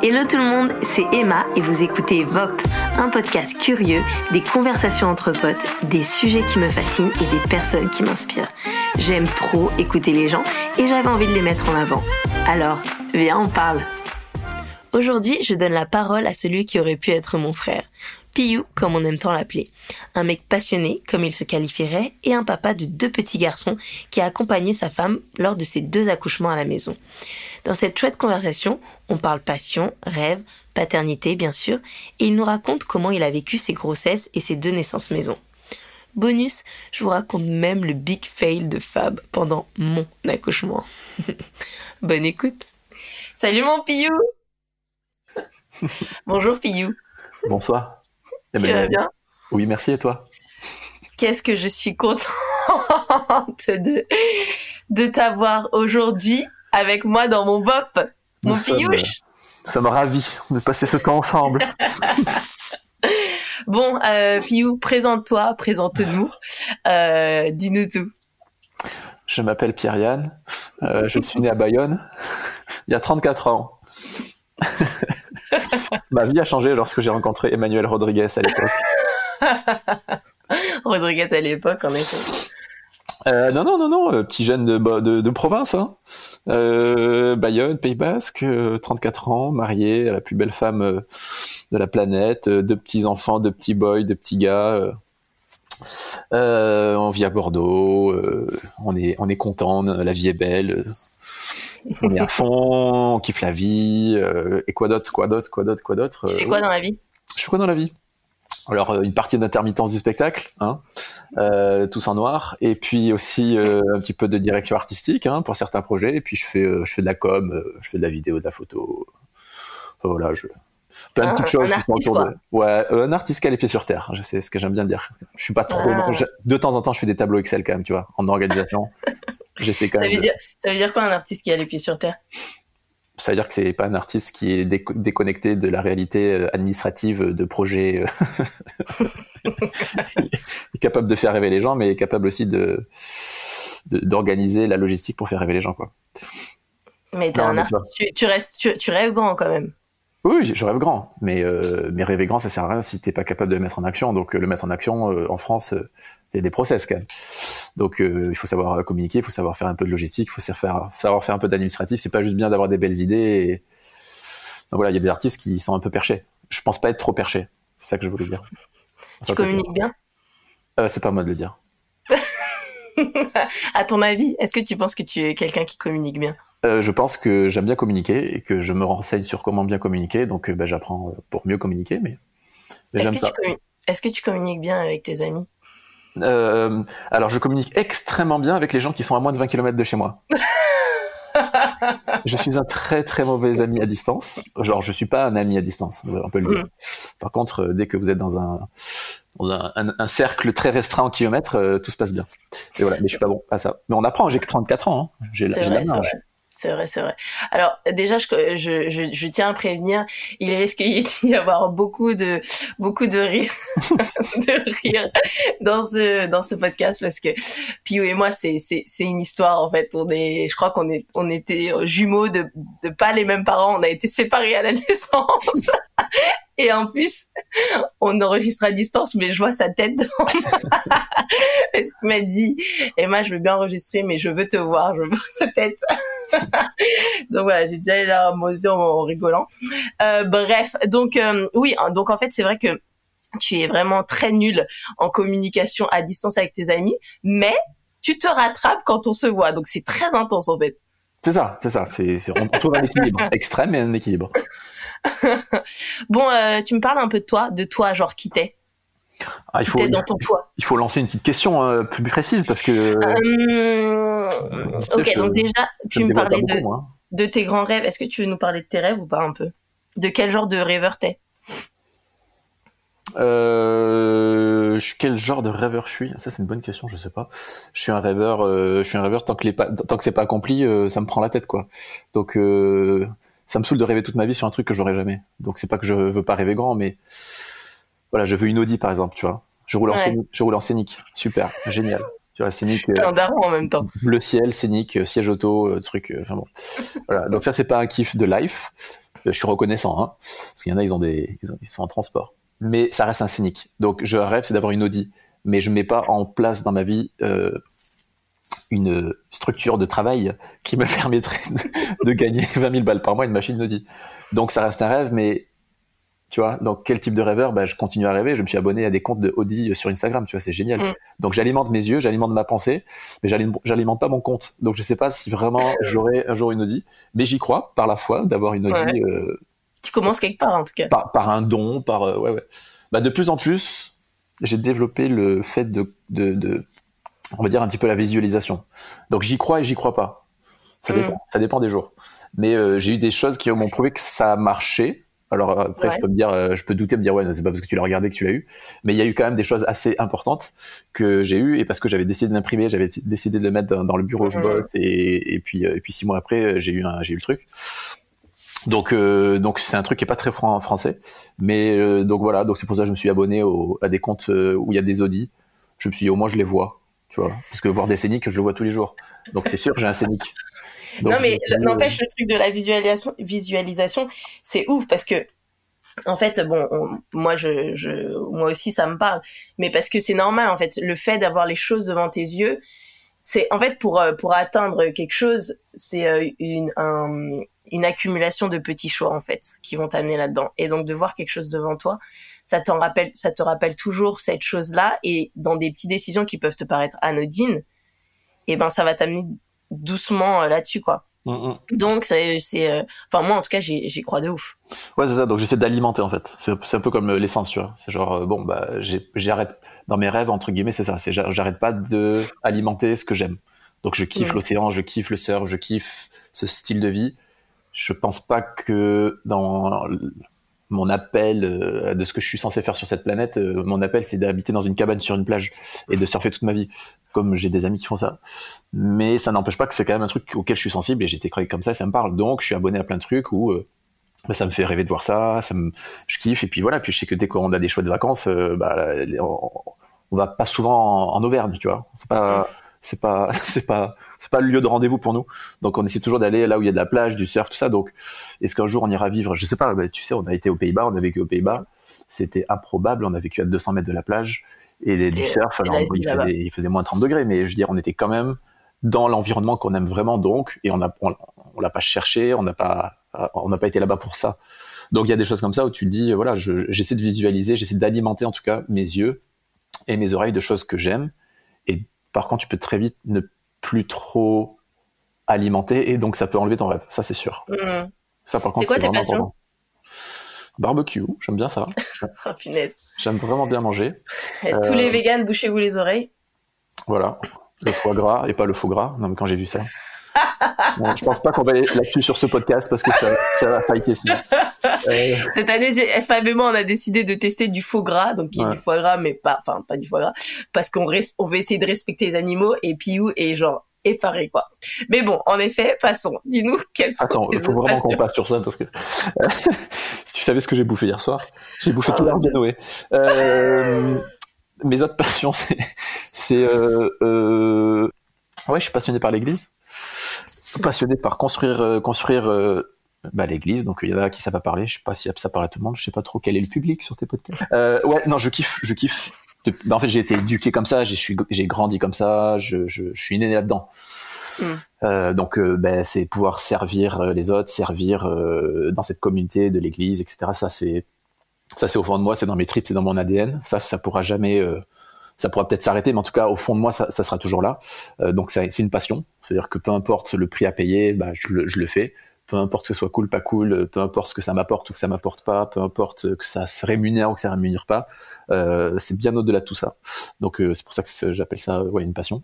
Hello tout le monde, c'est Emma et vous écoutez VOP, un podcast curieux, des conversations entre potes, des sujets qui me fascinent et des personnes qui m'inspirent. J'aime trop écouter les gens et j'avais envie de les mettre en avant. Alors, viens, on parle. Aujourd'hui, je donne la parole à celui qui aurait pu être mon frère. Piou, comme on aime tant l'appeler. Un mec passionné, comme il se qualifierait, et un papa de deux petits garçons qui a accompagné sa femme lors de ses deux accouchements à la maison. Dans cette chouette conversation, on parle passion, rêve, paternité bien sûr, et il nous raconte comment il a vécu ses grossesses et ses deux naissances maison. Bonus, je vous raconte même le big fail de Fab pendant mon accouchement. Bonne écoute. Salut mon Piou Bonjour Piou. Bonsoir. Tu vas bien? Oui, merci et toi? Qu'est-ce que je suis contente de, de t'avoir aujourd'hui avec moi dans mon VOP, mon nous sommes, piouche. nous sommes ravis de passer ce temps ensemble. bon, euh, Piou, présente-toi, présente-nous, euh, dis-nous tout. Je m'appelle Pierre-Yann, euh, je suis né à Bayonne il y a 34 ans. Ma vie a changé lorsque j'ai rencontré Emmanuel Rodriguez à l'époque. Rodriguez à l'époque, en effet. Euh, non, non, non, non, euh, petit jeune de, de, de province. Hein. Euh, Bayonne, Pays Basque, 34 ans, marié à la plus belle femme de la planète, deux petits enfants, deux petits boys, deux petits gars. on vit à Bordeaux, on est on est content, la vie est belle, on est à fond, on kiffe la vie. et quoi d'autre, quoi d'autre, quoi d'autre, quoi d'autre. Tu fais quoi dans la vie? Je fais quoi dans la vie? Alors une partie d'intermittence du spectacle, hein, euh, tous en noir, et puis aussi euh, un petit peu de direction artistique hein, pour certains projets. Et puis je fais, euh, je fais de la com, euh, je fais de la vidéo, de la photo. Enfin, voilà, je plein de Un- petites choses qui sont autour de. Ouais, euh, un artiste qui a les pieds sur terre. Je sais ce que j'aime bien dire. Je suis pas trop. Ah. je- de temps en temps, je fais des tableaux Excel quand même, tu vois, en organisation. Quand ça même. veut, dire, ça veut dire quoi un artiste qui a les pieds sur terre? Ça veut dire que c'est pas un artiste qui est déco- déconnecté de la réalité euh, administrative de projets. euh. il est capable de faire rêver les gens, mais il est capable aussi de d'organiser la logistique pour faire rêver les gens, quoi. Mais t'es un artiste, tu, tu restes, tu, tu rêves grand quand même. Oui, je rêve grand, mais euh, mais rêver grand, ça sert à rien si t'es pas capable de le mettre en action. Donc euh, le mettre en action euh, en France, euh, il y a des process quand même. Donc euh, il faut savoir communiquer, il faut savoir faire un peu de logistique, il faut savoir faire un peu d'administratif. C'est pas juste bien d'avoir des belles idées. Et... Donc voilà, il y a des artistes qui sont un peu perchés. Je pense pas être trop perché. C'est ça que je voulais dire. Tu communiques bien? euh, c'est pas moi de le dire. À ton avis, est-ce que tu penses que tu es quelqu'un qui communique bien? Euh, je pense que j'aime bien communiquer et que je me renseigne sur comment bien communiquer. Donc ben, j'apprends euh, pour mieux communiquer, mais, mais Est-ce j'aime que, tu communi- est-ce que tu communiques bien avec tes amis? Euh, alors, je communique extrêmement bien avec les gens qui sont à moins de 20 km de chez moi. je suis un très très mauvais ami à distance. Genre, je suis pas un ami à distance, on peut le dire. Par contre, dès que vous êtes dans un dans un, un- un cercle très restreint en kilomètres, euh, tout se passe bien. Et voilà, mais je suis pas bon à ça. Mais on apprend. J'ai que 34 ans. Hein. J'ai la, C'est vrai, c'est vrai. Alors déjà, je, je, je, je tiens à prévenir, il risque d'y avoir beaucoup de beaucoup de rire, de rire dans ce dans ce podcast parce que Pio et moi, c'est c'est c'est une histoire en fait. On est, je crois qu'on est on était jumeaux de de pas les mêmes parents. On a été séparés à la naissance. Et en plus, on enregistre à distance, mais je vois sa tête devant moi. Parce qu'il m'a dit, Emma, je veux bien enregistrer, mais je veux te voir, je veux voir ta tête. donc voilà, j'ai déjà là en, en rigolant. Euh, bref, donc euh, oui, hein, donc en fait c'est vrai que tu es vraiment très nul en communication à distance avec tes amis, mais tu te rattrapes quand on se voit, donc c'est très intense en fait. C'est ça, c'est ça. C'est, c'est- on trouve un équilibre extrême et un équilibre. Bon, euh, tu me parles un peu de toi, de toi, genre qui t'es, Ah, il faut, dans ton toit. il faut lancer une petite question euh, plus précise parce que. Euh, sais, ok, je- donc déjà, tu me parlais de, beaucoup, moi. de tes grands rêves. Est-ce que tu veux nous parler de tes rêves ou pas un peu? De quel genre de rêveur t'es? Euh, quel genre de rêveur je suis? Ça c'est une bonne question, je sais pas. Je suis un rêveur. je suis un rêveur tant que les tant que c'est pas accompli, ça me prend la tête quoi. Donc ça me saoule de rêver toute ma vie sur un truc que j'aurai jamais. Donc c'est pas que je veux pas rêver grand, mais voilà, je veux une Audi par exemple, tu vois. Je roule en Ouais. scénic, je roule en scénic, super, génial. Tu vois, scénic, euh, Un daron en même temps. bleu ciel, scénic, euh, siège auto, euh, truc. euh, Enfin bon, voilà. Donc ça c'est pas un kiff de life. je suis reconnaissant, hein, parce qu'il y en a, ils ont des, ils, sont en transport. Mais ça reste un cynique. Donc, je rêve, c'est d'avoir une Audi, mais je mets pas en place dans ma vie euh, une structure de travail qui me permettrait de, gagner 20 000 balles par mois une machine Audi. Donc, ça reste un rêve, mais tu vois, donc quel type de rêveur bah, Je continue à rêver. Je me suis abonné à des comptes de Audi sur Instagram. Tu vois, c'est génial. Mm. Donc j'alimente mes yeux, j'alimente ma pensée, mais j'alimente pas mon compte. Donc je sais pas si vraiment j'aurai un jour une Audi, mais j'y crois par la foi d'avoir une Audi. Euh, tu commences quelque part en tout cas. Par, un don, par euh, ouais ouais. Bah de plus en plus, j'ai développé le fait de, de, de, on va dire un petit peu la visualisation. Donc j'y crois et j'y crois pas. Ça mm. dépend. Ça dépend des jours. Mais euh, j'ai eu des choses qui m'ont prouvé que ça marchait alors après, je peux me dire, euh, je peux douter, me dire ouais, c'est pas parce que tu l'as regardé que tu l'as eu, mais il y a eu quand même des choses assez importantes que j'ai eu et parce que j'avais décidé de l'imprimer, j'avais décidé de le mettre dans, le bureau où je bosse et, et puis euh, et puis six mois après, j'ai eu un, j'ai eu le truc. Donc euh, donc c'est un truc qui est pas très franc en français, mais donc voilà, donc c'est pour ça que je me suis abonné au, à des comptes où il y a des audits. Je me suis dit au moins je les vois, tu vois, parce que voir des scéniques, je le vois tous les jours. Donc c'est sûr, j'ai un scénique non, mais n'empêche, le truc de la visualisation, visualisation c'est ouf parce que, en fait, bon, moi, je, je, moi aussi, ça me parle, mais parce que c'est normal, en fait, le fait d'avoir les choses devant tes yeux, c'est, en fait, pour, euh, pour atteindre quelque chose, c'est euh, une, un, une accumulation de petits choix, en fait, qui vont t'amener là-dedans. Et donc, de voir quelque chose devant toi, ça t'en rappelle, ça te rappelle toujours cette chose-là, et dans des petites décisions qui peuvent te paraître anodines, et eh ben, ça va t'amener doucement euh, là-dessus, quoi. Mm, mm. Donc c'est, c'est, euh, enfin moi en tout cas j'y, j'y crois de ouf. Ouais c'est ça. Donc j'essaie d'alimenter en fait. C'est, c'est un peu comme euh, l'essence, tu vois. C'est genre bon bah j'arrête dans mes rêves entre guillemets c'est ça. C'est j'arrête pas de alimenter ce que j'aime. Donc je kiffe l'océan, je kiffe le surf, je kiffe ce style de vie. Je pense pas que dans mon appel euh, de ce que je suis censé faire sur cette planète, euh, mon appel c'est d'habiter dans une cabane sur une plage et de surfer toute ma vie, comme j'ai des amis qui font ça. Mais ça n'empêche pas que c'est quand même un truc auquel je suis sensible et j'étais créé comme ça, et ça me parle. Donc je suis abonné à plein de trucs où euh, bah, ça me fait rêver de voir ça, ça me, je kiffe et puis voilà. Puis je sais que dès qu'on a des choix de vacances, bah, on, on, va pas souvent en, en Auvergne, tu vois. C'est pas c'est pas c'est pas c'est pas le lieu de rendez-vous pour nous. Donc on essaie toujours d'aller là où il y a de la plage, du surf, tout ça. Donc est-ce qu'un jour on ira vivre Je sais pas. Bah, tu sais, on a été aux Pays-Bas, on a vécu aux Pays-Bas. C'était improbable. On a vécu à 200 mètres de la plage et du surf. Alors il faisait, il faisait moins 30 degrés, mais je veux dire, on était quand même dans l'environnement qu'on aime vraiment. Donc et on a on, l'a pas cherché, on n'a pas on n'a pas été là-bas pour ça. Donc il y a des choses comme ça où tu te dis voilà, j'essaie de visualiser, j'essaie d'alimenter en tout cas mes yeux et mes oreilles de choses que j'aime et par contre, tu peux très vite ne plus trop alimenter et donc ça peut enlever ton rêve. Ça, c'est sûr. Mmh. Ça, par contre, c'est vraiment important. Barbecue, j'aime bien ça. oh, punaise. J'aime vraiment bien manger. Tous les euh, véganes, bouchez-vous les oreilles. Voilà. Le foie gras et pas le faux gras. Non, mais quand j'ai vu ça. Bon, je pense pas qu'on va aller là-dessus sur ce podcast parce que ça, ça va fighter sinon. Euh... Cette année, Fab et moi, on a décidé de tester du faux gras, donc qui est du foie gras, mais pas, enfin pas du foie gras, parce qu'on on veut essayer de respecter les animaux et Piou est genre effaré quoi. Mais bon, en effet, passons. Dis-nous quelles sont Attends, il faut vraiment qu'on passe sur ça parce que si tu savais ce que j'ai bouffé hier soir, j'ai bouffé tout l'arbre de Noé. Euh, mes autres passions, c'est, c'est euh, euh... ouais, je suis passionné par l'Église passionné par construire, euh, construire euh, bah, l'église. Donc il y en a qui savent pas parler. Je sais pas si ça parle à tout le monde. Je sais pas trop quel est le public sur tes podcasts. Euh, ouais, non, je kiffe, je kiffe. Bah, en fait, j'ai été éduqué comme ça. J'ai grandi comme ça. Je, je, je suis né là-dedans. Mm. Euh, donc, euh, ben, c'est pouvoir servir les autres, servir dans cette communauté de l'Église, etc. Ça, c'est ça, c'est au fond de moi, c'est dans mes tripes, c'est dans mon ADN. Ça, ça pourra jamais ça pourra peut-être s'arrêter, mais en tout cas, au fond de moi, ça, ça sera toujours là. Euh, donc, c'est une passion. C'est-à-dire que peu importe le prix à payer, bah, je, le, je le fais. Peu importe que ce soit cool, pas cool, peu importe ce que ça m'apporte ou que ça m'apporte pas, peu importe que ça se rémunère ou que ça rémunère pas, euh, c'est bien au-delà de tout ça. Donc, euh, c'est pour ça que j'appelle ça ouais, une passion.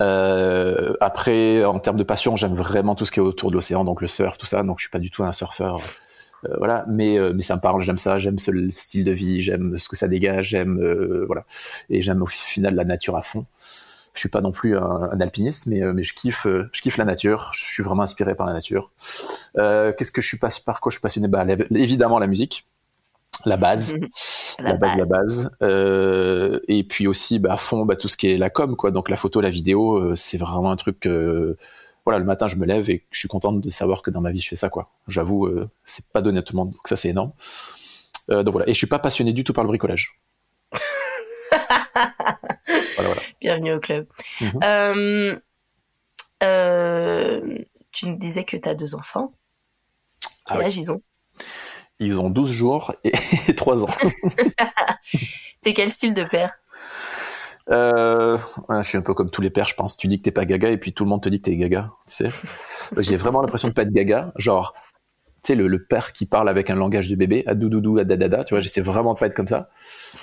Euh, après, en termes de passion, j'aime vraiment tout ce qui est autour de l'océan, donc le surf, tout ça. Donc, je suis pas du tout un surfeur euh, voilà, mais euh, mais ça me parle, j'aime ça, j'aime ce style de vie, j'aime ce que ça dégage, j'aime euh, voilà, et j'aime au final la nature à fond. Je suis pas non plus un, alpiniste, mais mais je kiffe je kiffe la nature. Je suis vraiment inspiré par la nature. Qu'est-ce que je suis pas par quoi je suis passionné? Bah évidemment la musique, la base. la, base, la base. Euh, et puis aussi, bah, à fond, bah, tout ce qui est la com, quoi. Donc la photo, la vidéo, c'est vraiment un truc voilà, le matin, je me lève et je suis contente de savoir que dans ma vie, je fais ça, quoi. J'avoue, euh, c'est pas donné à tout le monde, donc ça, c'est énorme. Euh, donc voilà. Et je suis pas passionné du tout par le bricolage. voilà, voilà. Bienvenue au club. Mhm. euh, euh, tu nous disais que tu as deux enfants. Quel ah âge ils ont? Ils ont 12 jours et 3 ans. T'es quel style de père? Euh, je suis un peu comme tous les pères, je pense. Tu dis que t'es pas gaga et puis tout le monde te dit que t'es gaga, tu sais. J'ai vraiment l'impression de pas être gaga. Genre, tu sais, le, père qui parle avec un langage de bébé, à doudoudou, à dadada, tu vois, j'essaie vraiment de pas être comme ça.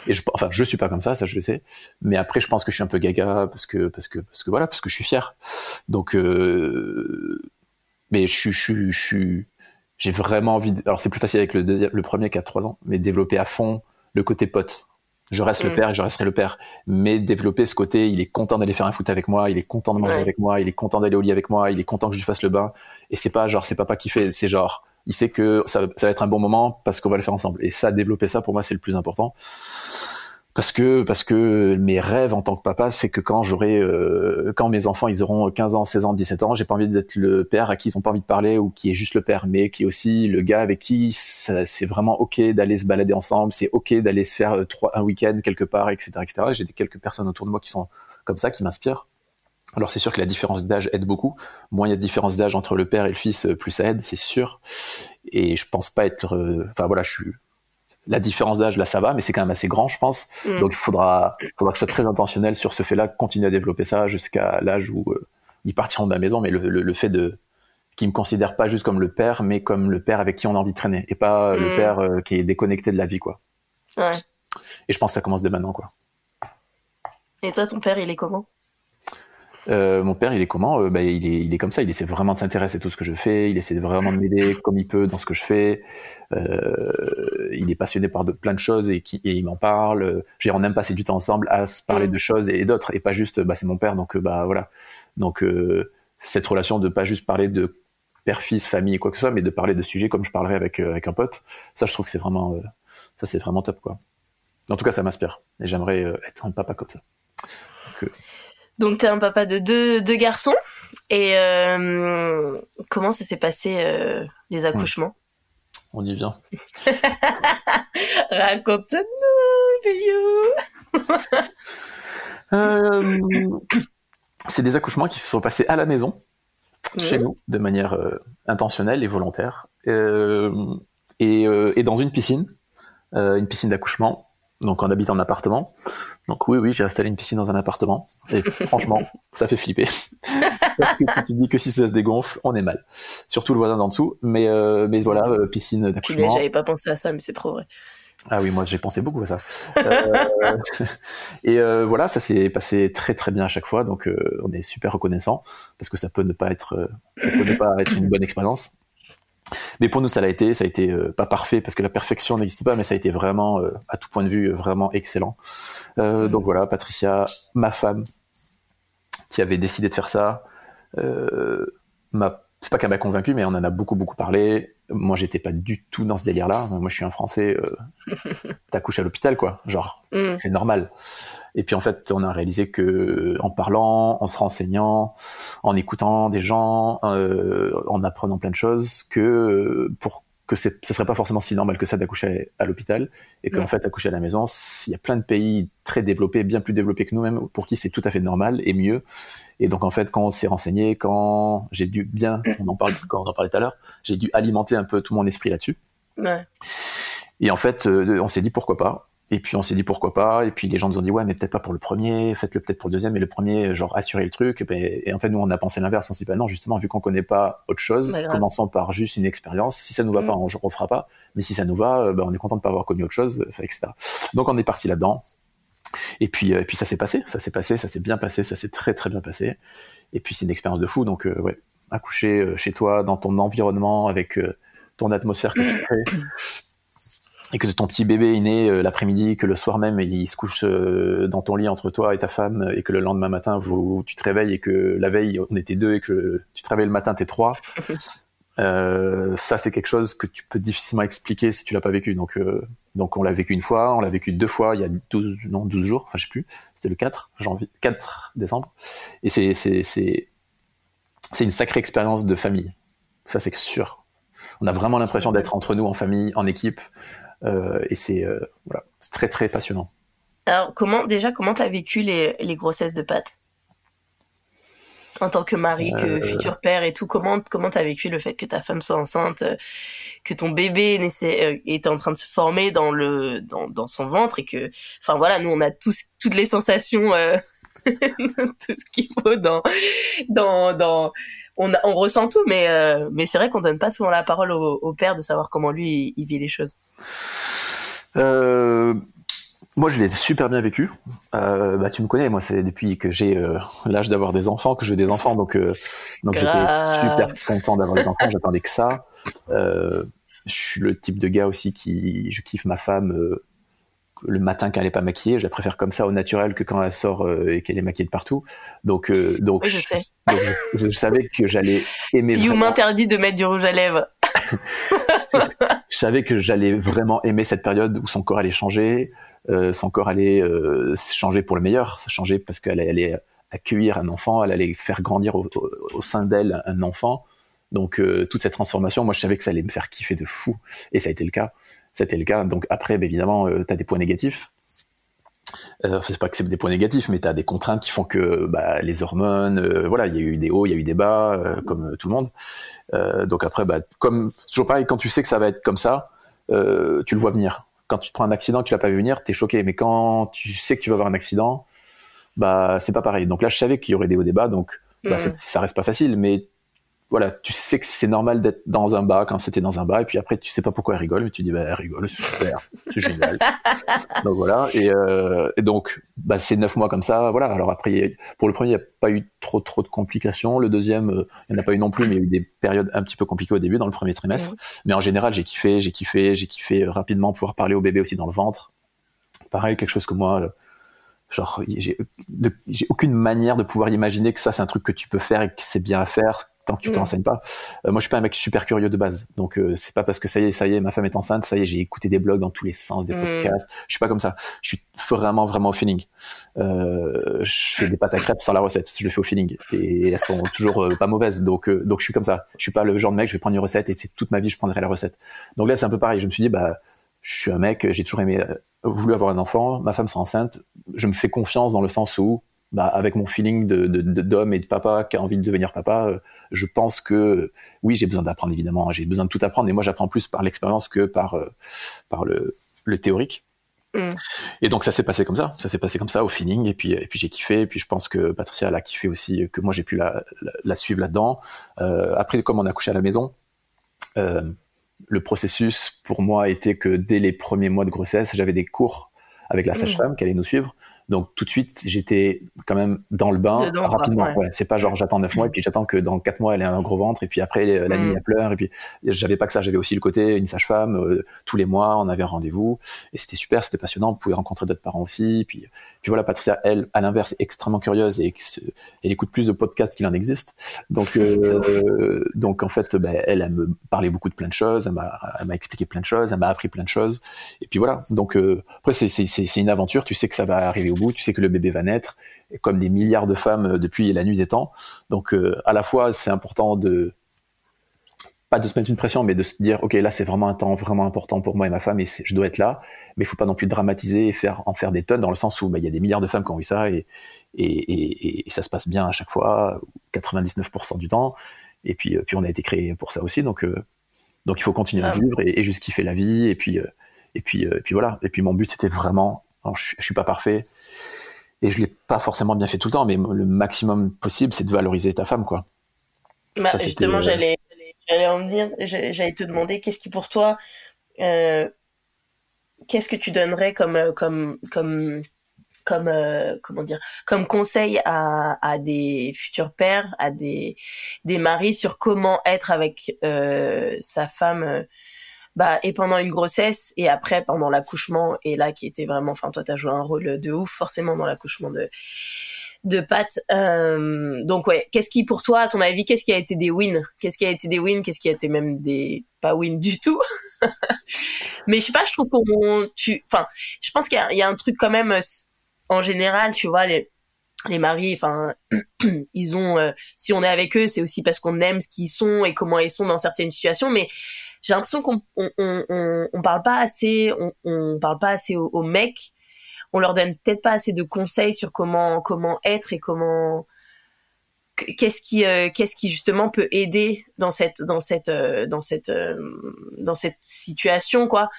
Et je, enfin, je suis pas comme ça, ça je le sais. Mais après, je pense que je suis un peu gaga parce que, parce que, parce que voilà, parce que je suis fier. Donc, euh, mais je suis, je suis, j'ai vraiment envie de, alors c'est plus facile avec le le premier qui a trois ans, mais développer à fond le côté pote je reste le mm. père et je resterai le père. Mais développer ce côté, il est content d'aller faire un foot avec moi, il est content de manger avec moi, il est content d'aller au lit avec moi, il est content que je lui fasse le bain. Et c'est pas genre, c'est papa qui fait, c'est genre, il sait que ça, ça va être un bon moment parce qu'on va le faire ensemble. Et ça, développer ça, pour moi, c'est le plus important parce que parce que mes rêves en tant que papa, c'est que quand j'aurai euh, quand mes enfants ils auront 15 ans, 16 ans, 17 ans, j'ai pas envie d'être le père à qui ils ont pas envie de parler ou qui est juste le père, mais qui est aussi le gars avec qui c'est vraiment ok d'aller se balader ensemble, c'est ok d'aller se faire euh, trois, un week-end quelque part, etc., etc. J'ai quelques personnes autour de moi qui sont comme ça, qui m'inspirent. Alors c'est sûr que la différence d'âge aide beaucoup. Moins il y a de différence d'âge entre le père et le fils, euh, plus ça aide, c'est sûr. Et je pense pas être, enfin voilà, je suis la différence d'âge, là, ça va, mais c'est quand même assez grand, je pense. Mm. Donc, il faudra, faudra que je sois très intentionnel sur ce fait-là, continuer à développer ça jusqu'à l'âge où euh, ils partiront de la maison. Mais le, le, fait de qu'ils me considèrent pas juste comme le père, mais comme le père avec qui on a envie de traîner, et pas le mm. père euh, qui est déconnecté de la vie, quoi. Ouais. Et je pense que ça commence dès maintenant, quoi. Et toi, ton père, il est comment? Euh, mon père, il est comment euh, bah, il, est, il est comme ça. Il essaie vraiment de s'intéresser à tout ce que je fais. Il essaie vraiment de m'aider comme il peut dans ce que je fais. Euh, il est passionné par de, plein de choses et, qui, et il m'en parle. J'ai on aime passer du temps ensemble à se parler mm. de choses et, d'autres et pas juste. Bah, c'est mon père, donc bah voilà. Donc cette relation de pas juste parler de père-fils, famille, quoi que ce soit, mais de parler de sujets comme je parlerais avec avec un pote. Ça, je trouve que c'est vraiment ça, c'est vraiment top, quoi. En tout cas, ça m'inspire et j'aimerais être un papa comme ça. Donc, donc tu es un papa de deux, deux garçons. Et euh, comment ça s'est passé euh, les accouchements? On y vient. Raconte-nous, euh, C'est des accouchements qui se sont passés à la maison, chez nous, de manière intentionnelle et volontaire, et, et, dans une piscine, une piscine d'accouchement. Donc on habite en appartement. Donc oui, oui, j'ai installé une piscine dans un appartement. Et franchement, ça fait flipper. Parce que tu dis que si ça se dégonfle, on est mal. Surtout le voisin d'en dessous. Mais, euh, mais voilà, euh, piscine d'accouchement. J'avais pas pensé à ça, mais c'est trop vrai. Ah oui, moi j'ai pensé beaucoup à ça. Euh, et voilà, ça s'est passé très très bien à chaque fois, donc on est super reconnaissant parce que ça peut ne pas être, ça peut ne pas être une bonne expérience. Mais pour nous, ça l'a été. Ça a été euh, pas parfait parce que la perfection n'existe pas, mais ça a été vraiment, euh, à tout point de vue, vraiment excellent. Euh, donc voilà, Patricia, ma femme, qui avait décidé de faire ça, m'a c'est pas qu'elle m'a convaincu, mais on en a beaucoup beaucoup parlé. Moi, j'étais pas du tout dans ce délire-là. Moi, je suis un Français. Euh, T'accouches à l'hôpital, quoi. Genre, mm. c'est normal. Et puis en fait, on a réalisé que en parlant, en se renseignant, en écoutant des gens, euh, en apprenant plein de choses, que pour que ce serait pas forcément si normal que ça d'accoucher à, l'hôpital et qu'en fait accoucher à la maison, il y a plein de pays très développés, bien plus développés que nous-mêmes, pour qui c'est tout à fait normal et mieux. Et donc en fait, quand on s'est renseigné, quand j'ai dû bien, on en parle, quand on en parlait tout à l'heure, j'ai dû alimenter un peu tout mon esprit là-dessus. Ouais. Et en fait, euh, on s'est dit pourquoi pas. Et puis on s'est dit pourquoi pas? Et puis les gens nous ont dit ouais, mais peut-être pas pour le premier, faites-le peut-être pour le deuxième. Et le premier, genre assurer le truc. Et, en fait, nous on a pensé l'inverse. On s'est dit bah non, justement, vu qu'on connaît pas autre chose, commençons par juste une expérience. Si ça nous va pas, mm. on ne refera pas. Mais si ça nous va, bah, on est content de pas avoir connu autre chose, etc. Donc on est parti là-dedans. Et puis, euh, et puis ça s'est passé, ça s'est passé, ça s'est bien passé, ça s'est très très bien passé. Et puis c'est une expérience de fou. Donc euh, ouais, accoucher euh, chez toi, dans ton environnement, avec ton atmosphère que tu crées et que ton petit bébé est né euh, l'après-midi, que le soir même il se couche euh, dans ton lit entre toi et ta femme, et que le lendemain matin vous, tu te réveilles et que la veille on était deux et que tu te réveilles le matin t'es trois, euh, ça c'est quelque chose que tu peux difficilement expliquer si tu l'as pas vécu. Donc donc on l'a vécu une fois, on l'a vécu deux fois il y a 12 non 12 jours, enfin je sais plus, c'était le 4 janvier 4 décembre et c'est c'est c'est c'est une sacrée expérience de famille. Ça, c'est sûr. On a vraiment l'impression d'être entre nous en famille, en équipe, et c'est euh, voilà, très très passionnant. Alors, comment déjà comment t'as vécu les, les grossesses de Pat? En tant que mari, que euh. futur père et tout, comment comment t'as vécu le fait que ta femme soit enceinte, que ton bébé était en train de se former dans le dans, dans son ventre et que, enfin voilà, nous on a tous toutes les sensations, tout ce qu'il faut dans dans dans on, on ressent tout, mais mais c'est vrai qu'on donne pas souvent la parole au, au père de savoir comment lui il, vit les choses. Euh, moi, je l'ai super bien vécu. Euh, bah, tu me connais, moi, c'est depuis que j'ai euh, l'âge d'avoir des enfants que je veux des enfants, donc euh, donc j'étais super content d'avoir des enfants. J'attendais que ça. Euh, je suis le type de gars aussi qui, je kiffe ma femme le matin quand elle est pas maquillée. Je la préfère comme ça au naturel que quand elle sort et qu'elle est maquillée de partout. Donc donc, je, sais. je, savais que j'allais aimer. You m'interdit de mettre du rouge à lèvres. je savais que j'allais vraiment aimer cette période où son corps allait changer. Euh, son corps allait euh, changer pour le meilleur, changer parce qu'elle allait accueillir un enfant, elle allait faire grandir au, sein d'elle un enfant. Donc euh, toute cette transformation, moi je savais que ça allait me faire kiffer de fou, et ça a été le cas. Ça été le cas. Donc après, bah, évidemment, tu as des points négatifs. Euh, c'est pas que c'est des points négatifs, mais tu as des contraintes qui font que bah, les hormones, voilà, il y a eu des hauts, il y a eu des bas, comme tout le monde. donc après, bah, comme toujours pareil, quand tu sais que ça va être comme ça, tu le vois venir quand tu te prends un accident que tu l'as pas vu venir, t'es choqué. Mais quand tu sais que tu vas avoir un accident, bah c'est pas pareil. Donc là, je savais qu'il y aurait des hauts débats, donc bah, mm. ça reste pas facile, mais voilà, tu sais que c'est normal d'être dans un bas quand c'était dans un bas, et puis après tu sais pas pourquoi elle rigole, mais tu dis bah elle rigole, c'est super, c'est génial. donc voilà, et, euh, et donc bah c'est neuf mois comme ça, voilà. Alors après pour le premier il n'y a pas eu trop trop de complications, le deuxième euh, il n'y en a pas eu non plus, mais il y a eu des périodes un petit peu compliquées au début dans le premier trimestre, mais en général j'ai kiffé, j'ai kiffé, j'ai kiffé euh, rapidement pouvoir parler au bébé aussi dans le ventre. Pareil quelque chose que moi euh, genre j'ai aucune manière de pouvoir imaginer que ça c'est un truc que tu peux faire et que c'est bien à faire tant que tu te mm. pas. Euh, moi, je suis pas un mec super curieux de base, donc euh, c'est pas parce que ça y est, ça y est, ma femme est enceinte, ça y est, j'ai écouté des blogs dans tous les sens, des mm. podcasts. Je suis pas comme ça. Je suis vraiment, vraiment au feeling. Euh, je fais des pâtes à crêpes sans la recette, je le fais au feeling, et elles sont toujours pas mauvaises. Donc, donc je suis comme ça. Je suis pas le genre de mec, je vais prendre une recette et c'est toute ma vie je prendrai la recette. Donc là, c'est un peu pareil. Je me suis dit, bah, je suis un mec, j'ai toujours aimé, voulu avoir un enfant. Ma femme sera enceinte. Je me fais confiance dans le sens où bah, avec mon feeling de, d'homme et de papa qui a envie de devenir papa, euh, je pense que oui, j'ai besoin d'apprendre évidemment, j'ai besoin de tout apprendre et moi j'apprends plus par l'expérience que par euh, par le, le théorique. Mm. Et donc ça s'est passé comme ça, ça s'est passé comme ça au feeling et puis et puis j'ai kiffé et puis je pense que Patricia elle a kiffé aussi que moi j'ai pu la, la, suivre là-dedans. Euh, après comme on a couché à la maison, euh, le processus pour moi était que dès les premiers mois de grossesse j'avais des cours avec la mm. sage-femme qui allait nous suivre donc tout de suite, j'étais quand même dans le bain rapidement. Ouais. C'est pas genre j'attends neuf mois et puis j'attends que dans quatre mois elle ait un gros ventre et puis après la nuit mm. elle pleure et puis j'avais pas que ça, j'avais aussi le côté une sage-femme euh, tous les mois, on avait un rendez-vous et c'était super, c'était passionnant. On pouvait rencontrer d'autres parents aussi. Puis puis voilà, Patricia, elle, à l'inverse, est extrêmement curieuse et elle écoute plus de podcasts qu'il en existe. Donc euh, donc en fait, ben, elle, elle me parlait beaucoup de plein de choses, elle m'a expliqué plein de choses, elle m'a appris plein de choses. Et puis voilà. Donc euh, après c'est une aventure, tu sais que ça va arriver au tu sais que le bébé va naître, comme des milliards de femmes euh, depuis la nuit des temps. Donc euh, à la fois c'est important de pas de se mettre une pression, mais de se dire ok là c'est vraiment un temps vraiment important pour moi et ma femme et je dois être là, mais il faut pas non plus dramatiser et faire en faire des tonnes dans le sens où bah, il y a des milliards de femmes qui ont eu ça et, et, ça se passe bien à chaque fois, 99% du temps. Et puis puis on a été créé pour ça aussi, donc euh, donc il faut continuer à ah. vivre et, juste kiffer la vie et puis et puis et puis voilà. Et puis mon but c'était vraiment je, je suis pas parfait et je l'ai pas forcément bien fait tout le temps, mais le maximum possible, c'est de valoriser ta femme, quoi. Bah, justement, j'allais, j'allais en dire, j'allais te demander, qu'est-ce qui pour toi, euh, qu'est-ce que tu donnerais comme, euh, comme, comme, comme, euh, comment dire, comme conseil à, à des futurs pères, à des, des maris sur comment être avec euh, sa femme bah et pendant une grossesse et après pendant l'accouchement et là qui était vraiment enfin toi t'as joué un rôle de ouf forcément dans l'accouchement de de Pat. Euh, donc ouais qu'est-ce qui pour toi à ton avis qu'est-ce qui a été des wins? Qu'est-ce qui a été des wins? Qu'est-ce qui a été même des pas wins du tout? Mais je sais pas je trouve qu'on tu enfin je pense qu'il y, y, a un truc quand même en général tu vois les les maris, enfin, ils ont, euh, si on est avec eux, c'est aussi parce qu'on aime ce qu'ils sont et comment ils sont dans certaines situations. Mais j'ai l'impression qu'on on, on, parle pas assez, on, parle pas assez aux, mecs. On leur donne peut-être pas assez de conseils sur comment comment être et comment qu'est-ce qui euh, qu'est-ce qui justement peut aider dans cette dans cette euh, dans cette dans cette situation quoi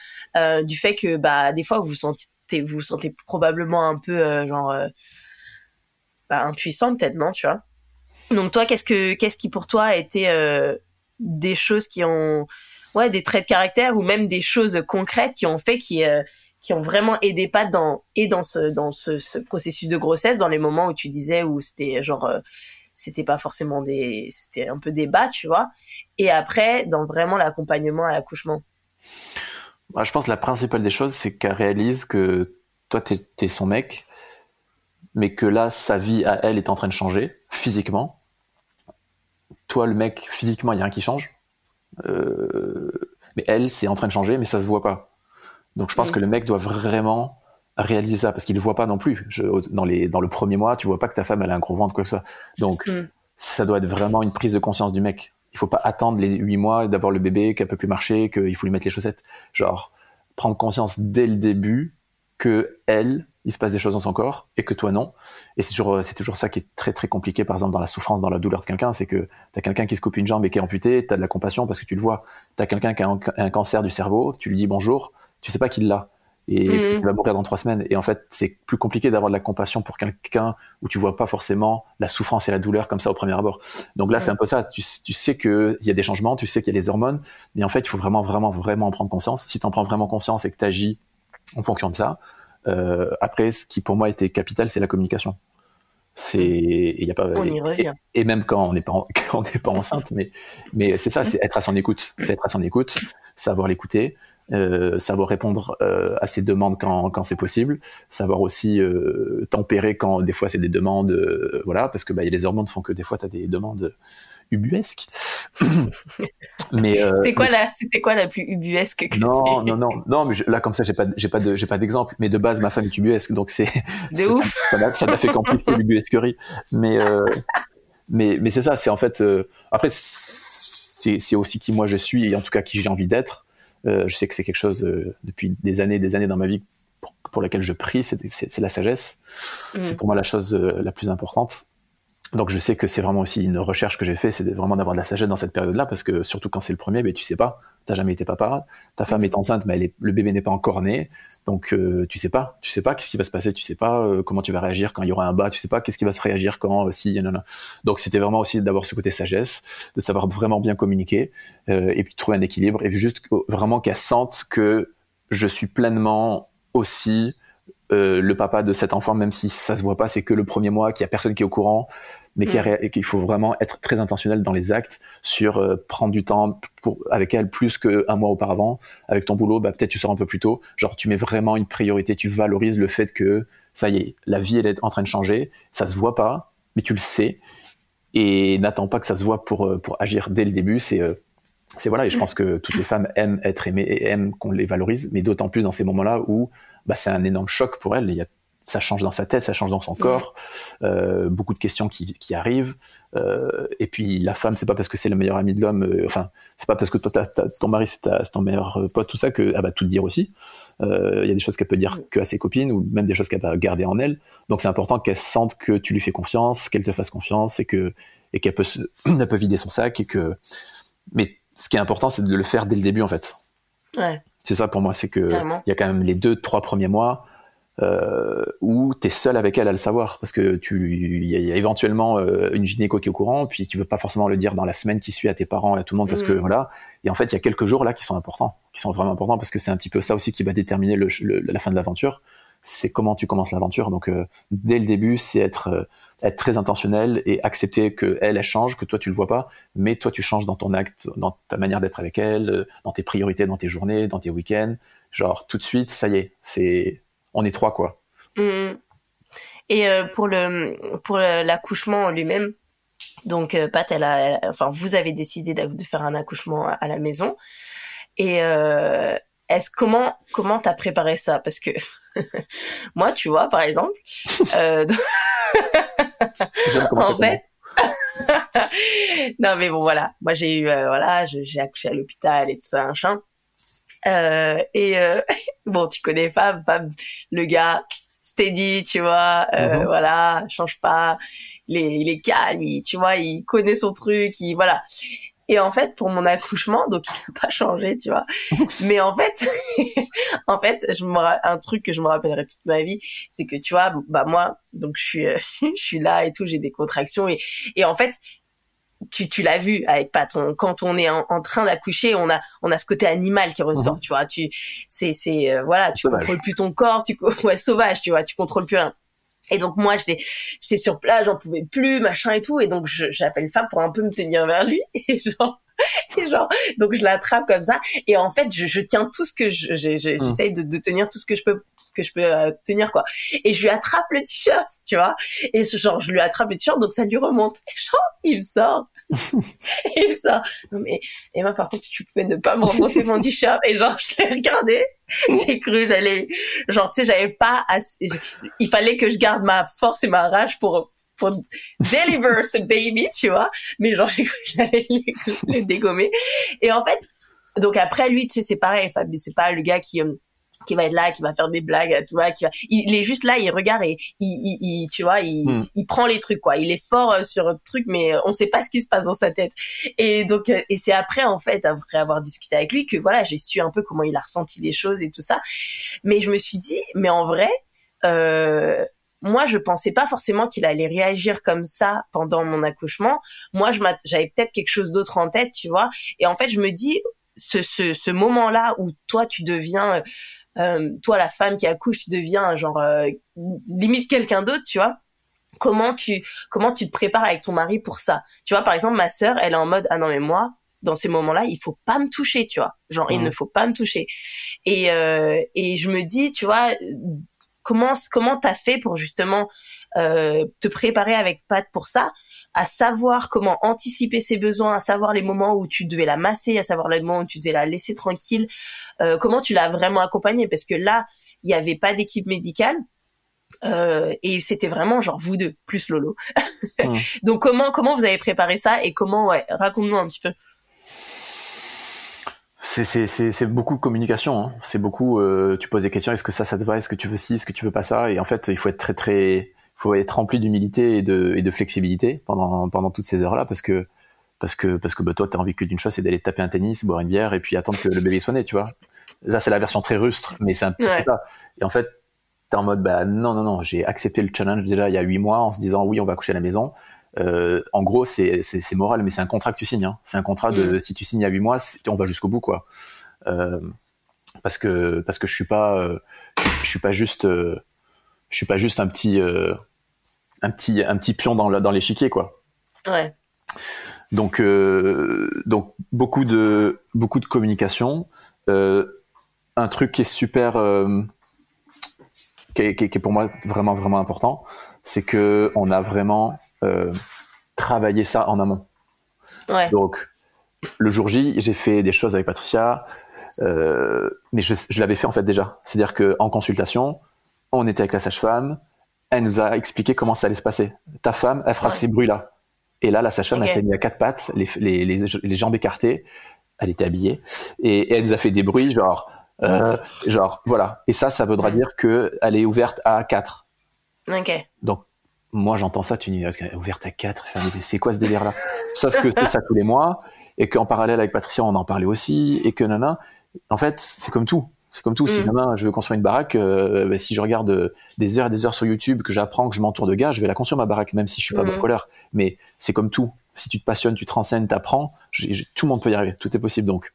du fait que bah des fois vous vous sentez vous, vous sentez probablement un peu genre bah, impuissant peut-être non tu vois donc toi qu'est-ce que qu'est-ce qui pour toi a été euh, des choses qui ont ouais des traits de caractère ou même des choses concrètes qui ont fait qui euh, qui ont vraiment aidé pas dans et dans ce dans ce, ce, processus de grossesse dans les moments où tu disais où c'était genre euh, c'était pas forcément des c'était un peu débat tu vois et après dans vraiment l'accompagnement à l'accouchement bah, je pense que la principale des choses c'est qu'elle réalise que toi t'es es son mec mais que là, sa vie à elle est en train de changer physiquement. Toi, le mec, physiquement, il y a rien qui change. Euh, mais elle, c'est en train de changer, mais ça se voit pas. Donc je pense mm. que le mec doit vraiment réaliser ça parce qu'il ne voit pas non plus. dans, les, dans le premier mois, tu vois pas que ta femme elle a un gros ventre quoi que ce soit. Donc mm. ça doit être vraiment une prise de conscience du mec. Il faut pas attendre les huit mois d'avoir le bébé qu'elle peut plus marcher, qu'il faut lui mettre les chaussettes. Genre prendre conscience dès le début que elle, il se passe des choses dans son corps et que toi non. Et c'est toujours, c'est toujours ça qui est très très compliqué, par exemple dans la souffrance, dans la douleur de quelqu'un, c'est que t'as quelqu'un qui se coupe une jambe et qui est amputé, t'as de la compassion parce que tu le vois. T'as quelqu'un qui a un, cancer du cerveau, tu lui dis bonjour, tu sais pas qu'il l'a et mmh. il va mourir dans trois semaines. Et en fait, c'est plus compliqué d'avoir de la compassion pour quelqu'un où tu vois pas forcément la souffrance et la douleur comme ça au premier abord. Donc là, c'est un peu ça. Tu, tu sais qu'il y a des changements, tu sais qu'il y a des hormones, mais en fait, il faut vraiment, vraiment, vraiment en prendre conscience. Si tu en prends vraiment conscience et que tu agis en fonction de ça. Euh, après, ce qui pour moi était capital, c'est la communication. C'est, il y a pas. On y revient. Et, même quand on n'est pas, quand on n'est pas enceinte, mais, mais c'est ça, c'est être à son écoute. C'est être à son écoute, savoir l'écouter, euh, savoir répondre euh, à ses demandes quand, quand c'est possible, savoir aussi euh, tempérer quand des fois c'est des demandes, euh, voilà, parce que bah, y a les hormones font que des fois tu as des demandes ubuesque. mais euh, c'était quoi la c'était quoi la plus ubuesque que Non non non. Non mais là comme ça j'ai pas j'ai pas de j'ai pas d'exemple. Mais de base ma femme est ubuesque donc c'est ça. ça m'a fait compliquer l'ubuesquerie. Mais euh, mais mais c'est ça c'est en fait euh, après c'est aussi qui moi je suis et en tout cas qui j'ai envie d'être. Euh, je sais que c'est quelque chose depuis des années des années dans ma vie pour, pour laquelle je prie c'est c'est la sagesse. Mm. c'est pour moi la chose la plus importante donc je sais que c'est vraiment aussi une recherche que j'ai fait, c'est vraiment d'avoir de la sagesse dans cette période-là, parce que surtout quand c'est le premier, ben tu sais pas, t'as jamais été papa, ta femme est enceinte, mais le bébé n'est pas encore né, donc euh, tu sais pas, tu sais pas qu'est-ce qui va se passer, tu sais pas euh, comment tu vas réagir quand il y aura un bas, tu sais pas qu'est-ce qui va se réagir quand euh, si, non, non. Donc c'était vraiment aussi d'avoir ce côté sagesse, de savoir vraiment bien communiquer, euh, et puis trouver un équilibre, et juste vraiment qu'elle sente que je suis pleinement aussi le papa de cet enfant, même si ça se voit pas, c'est que le premier mois, qu'il y a personne qui est au courant, mais mm. qu'il faut vraiment être très intentionnel dans les actes sur euh, prendre du temps pour, avec elle plus qu'un mois auparavant. Avec ton boulot, bah, peut-être tu sors un peu plus tôt. Genre, tu mets vraiment une priorité, tu valorises le fait que, ça y est, la vie, elle est en train de changer. Ça se voit pas, mais tu le sais. Et n'attends pas que ça se voit pour, euh, pour agir dès le début. C'est, euh, c'est voilà. Et je pense que toutes les femmes aiment être aimées et aiment qu'on les valorise, mais d'autant plus dans ces moments-là où, bah, c'est un énorme choc pour elles. Il y a ça change dans sa tête, ça change dans son corps, euh, beaucoup de questions qui, qui arrivent. Euh, et puis la femme, c'est pas parce que c'est le meilleur ami de l'homme, euh, enfin, c'est pas parce que toi, ton mari c'est ton meilleur pote, tout ça, que elle va tout dire aussi. Euh, il y a des choses qu'elle peut dire que à ses copines ou même des choses qu'elle va garder en elle. Donc c'est important qu'elle sente que tu lui fais confiance, qu'elle te fasse confiance et que et qu'elle peut se, elle peut vider son sac et que. Mais ce qui est important, c'est de le faire dès le début en fait. Ouais. C'est ça pour moi, c'est que il y a quand même les deux, trois premiers mois euh, où tu es seul avec elle à le savoir parce que tu il y, a éventuellement euh, une gynéco qui est au courant puis tu veux pas forcément le dire dans la semaine qui suit à tes parents et à tout le monde parce que mm. voilà et en fait il y a quelques jours là qui sont importants qui sont vraiment importants parce que c'est un petit peu ça aussi qui va déterminer le, la fin de l'aventure c'est comment tu commences l'aventure donc euh, dès le début c'est être euh, être très intentionnel et accepter que elle, elle change, que toi tu le vois pas, mais toi tu changes dans ton acte, dans ta manière d'être avec elle, dans tes priorités, dans tes journées, dans tes week-ends. Genre tout de suite, ça y est, c'est on est trois quoi. Mm. Et euh, pour le pour l'accouchement lui-même, donc euh, Pat, elle a, enfin vous avez décidé de faire un accouchement à, la maison. Et euh, est-ce comment comment t'as préparé ça? Parce que moi, tu vois, par exemple, en fait, non mais bon voilà, moi j'ai eu euh, voilà, j'ai accouché à l'hôpital et tout ça machin. Euh, et euh, bon, tu connais Fab, Fab, le gars steady, tu vois, euh, mhm. voilà, change pas, il est, il est calme, tu vois, il connaît son truc, il voilà. Et en fait, pour mon accouchement, donc il n'a pas changé, tu vois. Mais en fait, en fait, je me un truc que je me rappellerai toute ma vie, c'est que tu vois, bah moi, donc je suis, je suis là et tout, j'ai des contractions et et en fait, tu, tu l'as vu avec Pat, quand on est en, train d'accoucher, on a on a ce côté animal qui ressort, mhm. tu vois. Tu c'est c'est euh, voilà, tu contrôles plus ton corps, tu ouais sauvage, tu vois, tu contrôles plus rien. Et donc moi j'étais j'étais sur place, j'en pouvais plus, machin et tout, et donc j'appelle femme pour un peu me tenir vers lui et genre et genre donc je l'attrape comme ça et en fait je, je tiens tout ce que je mhm. j'essaye de, de tenir tout ce que je peux que je peux euh, tenir quoi. Et je lui attrape le t-shirt, tu vois. Et genre je lui attrape le t-shirt donc ça lui remonte. Et genre il me sort. il me sort. Non mais Emma par contre tu pouvais ne pas me remonter mon t-shirt et genre je l'ai regardé. J'ai cru j'allais genre tu sais j'avais pas assez... il fallait que je garde ma force et ma rage pour pour deliver ce baby, tu vois. Mais genre, j'ai cru que j'allais le, dégommer. Et en fait, donc après, lui, tu sais, c'est pareil, Fab, c'est pas le gars qui, euh, qui va être là, qui va faire des blagues, tu vois, qui va, il, est juste là, il regarde et il, il, tu vois, il, hmm. il prend les trucs quoi. Il est fort euh, sur le truc, mais euh, on sait pas ce qui se passe dans sa tête. Et donc, et c'est après en fait, après avoir discuté avec lui, que voilà, j'ai su un peu comment il a ressenti les choses et tout ça. Mais je me suis dit, mais en vrai, euh, moi, je pensais pas forcément qu'il allait réagir comme ça pendant mon accouchement. Moi, je j'avais peut-être quelque chose d'autre en tête, tu vois. Et en fait, je me dis, ce, ce, ce moment-là où toi, tu deviens euh, toi la femme qui accouche tu deviens genre euh, limite quelqu'un d'autre tu vois. Comment tu comment tu te prépares avec ton mari pour ça? Tu vois par exemple ma sœur elle est en mode ah non mais moi dans ces moments-là il faut pas me toucher tu vois. Genre il ne faut pas me toucher. Et euh, et je me dis tu vois comment comment t'as fait pour justement euh, te préparer avec Pat pour ça à savoir comment anticiper ses besoins, à savoir les moments où tu devais la masser, à savoir les moments où tu devais la laisser tranquille. Euh, comment tu l'as vraiment accompagnée? Parce que là, il n'y avait pas d'équipe médicale. Euh, et c'était vraiment genre vous deux plus Lolo. Mmh. Donc comment comment vous avez préparé ça et comment ouais raconte-nous un petit peu. C'est beaucoup de communication. Hein. C'est beaucoup. Euh, tu poses des questions. Est-ce que ça, ça te va? Est-ce que tu veux ci? Est-ce que tu veux pas ça? Et en fait, il faut être très très faut être rempli d'humilité et de, et de flexibilité pendant, pendant toutes ces heures-là parce que, parce que, parce que bah, toi, t'as envie que d'une chose, c'est d'aller taper un tennis, boire une bière et puis attendre que le bébé soit né, tu vois. Là, c'est la version très rustre, mais c'est un petit peu ça. Et en fait, t'es en mode, bah non, non, non, j'ai accepté le challenge déjà il y a huit mois en se disant, oui, on va coucher à la maison. Euh, en gros, c'est, c'est, c'est moral, mais c'est un contrat que tu signes. Hein. C'est un contrat de, mm. si tu signes à huit mois, on va jusqu'au bout, quoi. Euh, parce que, parce que je suis pas, euh, je suis pas juste, euh, je suis pas juste un petit, euh, un petit un petit pion dans dans l'échiquier quoi. Ouais. Donc euh, donc beaucoup de beaucoup de communication. Euh, un truc qui est super euh, qui est, qui, est, pour moi vraiment vraiment important, c'est que on a vraiment euh, travaillé ça en amont. Ouais. Donc le jour J, j'ai fait des choses avec Patricia, euh, mais je, je l'avais fait en fait déjà. C'est-à-dire que en consultation, on était avec la sage-femme, elle nous a expliqué comment ça allait se passer. Ta femme, elle fera ces bruits-là. Et là, la sage-femme, elle s'est mise à quatre pattes, les, les, les, jambes écartées. Elle était habillée. Et, elle nous a fait des bruits, genre, euh, genre, voilà. Et ça, ça voudra dire que elle est ouverte à quatre. Ok. Donc, moi, j'entends ça, tu dis, ouverte à quatre, c'est quoi ce délire-là? Sauf que c'est ça tous les mois, et qu'en parallèle avec Patricia, on en parlait aussi, et que nana, en fait, c'est comme tout. C'est comme tout. Si mm. demain je veux construire une baraque, euh, bah, si je regarde euh, des heures et des heures sur YouTube, que j'apprends, que je m'entoure de gars, je vais la construire ma baraque, même si je suis pas mmh. Mais c'est comme tout. Si tu te passionnes, tu te renseignes, t'apprends, tout le monde peut y arriver. Tout est possible. Donc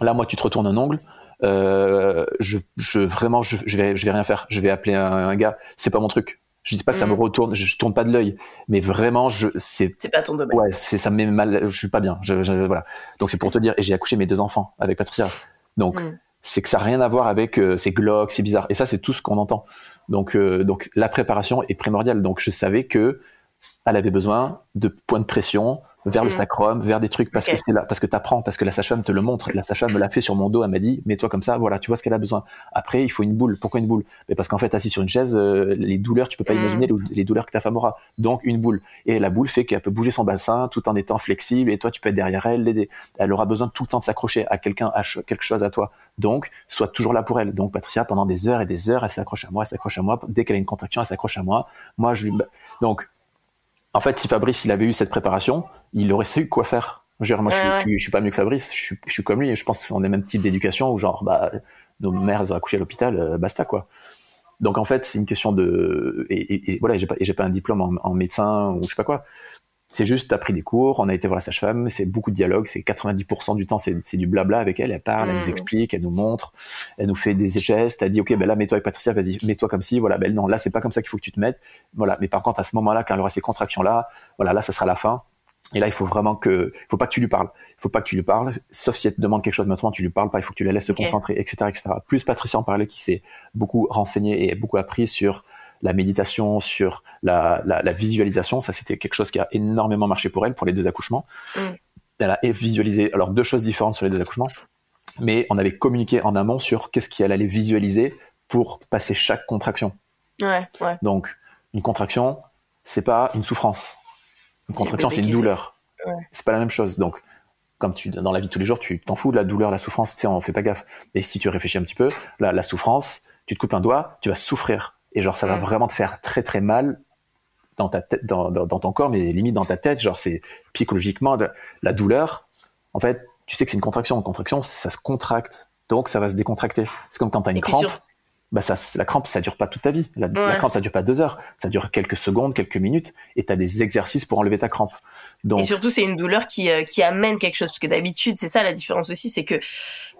là, moi, tu te retournes un ongle. Euh, je, je vraiment, je, je, vais, je vais rien faire. Je vais appeler un, un gars. C'est pas mon truc. Je dis pas que ça me mm. retourne, je, je tourne pas de l'œil, mais vraiment, je c'est. C'est pas ton domaine. Ouais, c'est ça me met mal. Je suis pas bien. Je, je voilà. Donc c'est pour te dire. Et j'ai accouché mes deux enfants avec Patricia. Donc mm c'est que ça n'a rien à voir avec euh, c'est glauque, c'est bizarre. Et ça, c'est tout ce qu'on entend. Donc, euh, donc la préparation est primordiale. Donc, je savais que elle avait besoin de points de pression, vers le mm. sacrum, vers des trucs parce que c'est là, parce que t'apprends, parce que la sage-femme te le montre. La sage-femme me l'a fait sur mon dos, elle m'a dit, mets-toi comme ça, voilà, tu vois ce qu'elle a besoin. Après, il faut une boule. Pourquoi une boule? Mais parce qu'en fait, assis sur une chaise, euh, les douleurs, tu peux pas mm. imaginer les douleurs que ta femme aura. Donc une boule. Et la boule fait qu'elle peut bouger son bassin tout en étant flexible, et toi, tu peux être derrière elle, l'aider. Elle aura besoin tout le temps de s'accrocher à quelqu'un, à quelque chose à toi. Donc, sois toujours là pour elle. Donc Patricia, pendant des heures et des heures, elle s'accroche à moi, elle s'accroche à moi. Dès qu'elle a une contraction, elle s'accroche à moi. Moi, je lui... donc en fait, si Fabrice il avait eu cette préparation, il aurait su quoi faire. Je moi, je, suis, pas mieux que Fabrice, je suis, comme lui. Je pense qu'on est même type d'éducation où genre, bah, nos mères elles ont accouché à l'hôpital, euh, basta quoi. Donc en fait, c'est une question de et, et, voilà, j'ai pas, j'ai pas un diplôme en, en, médecin ou je sais pas quoi. C'est juste, t'as pris des cours, on a été voir la sage-femme, c'est beaucoup de dialogue, c'est 90% du temps, c'est du blabla avec elle, elle parle, elle nous mm. explique, elle nous montre, elle nous fait des gestes, elle dit, ok, ben là, mets-toi avec Patricia, vas-y, mets-toi comme si, voilà, ben non, là, c'est pas comme ça qu'il faut que tu te mettes, voilà. Mais par contre, à ce moment-là, quand elle aura ces contractions-là, voilà, là, ça sera la fin. Et là, il faut vraiment que, il faut pas que tu lui parles. Il faut pas que tu lui parles, sauf si elle te demande quelque chose maintenant, tu lui parles pas, il faut que tu la laisses se concentrer, etc., etc. Plus Patricia en parlait, qui s'est beaucoup renseigné et beaucoup appris sur la méditation, sur la, la, visualisation. Ça, c'était quelque chose qui a énormément marché pour elle, pour les deux accouchements. Mm. Elle a visualisé, alors deux choses différentes sur les deux accouchements, mais on avait communiqué en amont sur qu'est-ce qu'elle allait visualiser pour passer chaque contraction. Ouais, ouais. Donc, une contraction, c'est pas une souffrance. Une contraction, c'est une douleur. Ouais. C'est pas la même chose. Donc, comme tu dans la vie de tous les jours, tu t'en fous de la douleur, la souffrance, tu sais, on fait pas gaffe. Et si tu réfléchis un petit peu, la, la souffrance, tu te coupes un doigt, tu vas souffrir et genre ça va vraiment te faire très très mal dans ta tête, dans, dans, ton corps, mais limite dans ta tête, genre c'est psychologiquement la douleur. En fait, tu sais que c'est une contraction. Une contraction, ça se contracte, donc ça va se décontracter. C'est comme quand tu as une crampe. Bah ça, la crampe, ça dure pas toute ta vie. La, crampe, ça dure pas deux heures. Ça dure quelques secondes, quelques minutes, et tu as des exercices pour enlever ta crampe. Donc... Et surtout, c'est une douleur qui, euh, qui amène quelque chose, parce que d'habitude, c'est ça la différence aussi, c'est que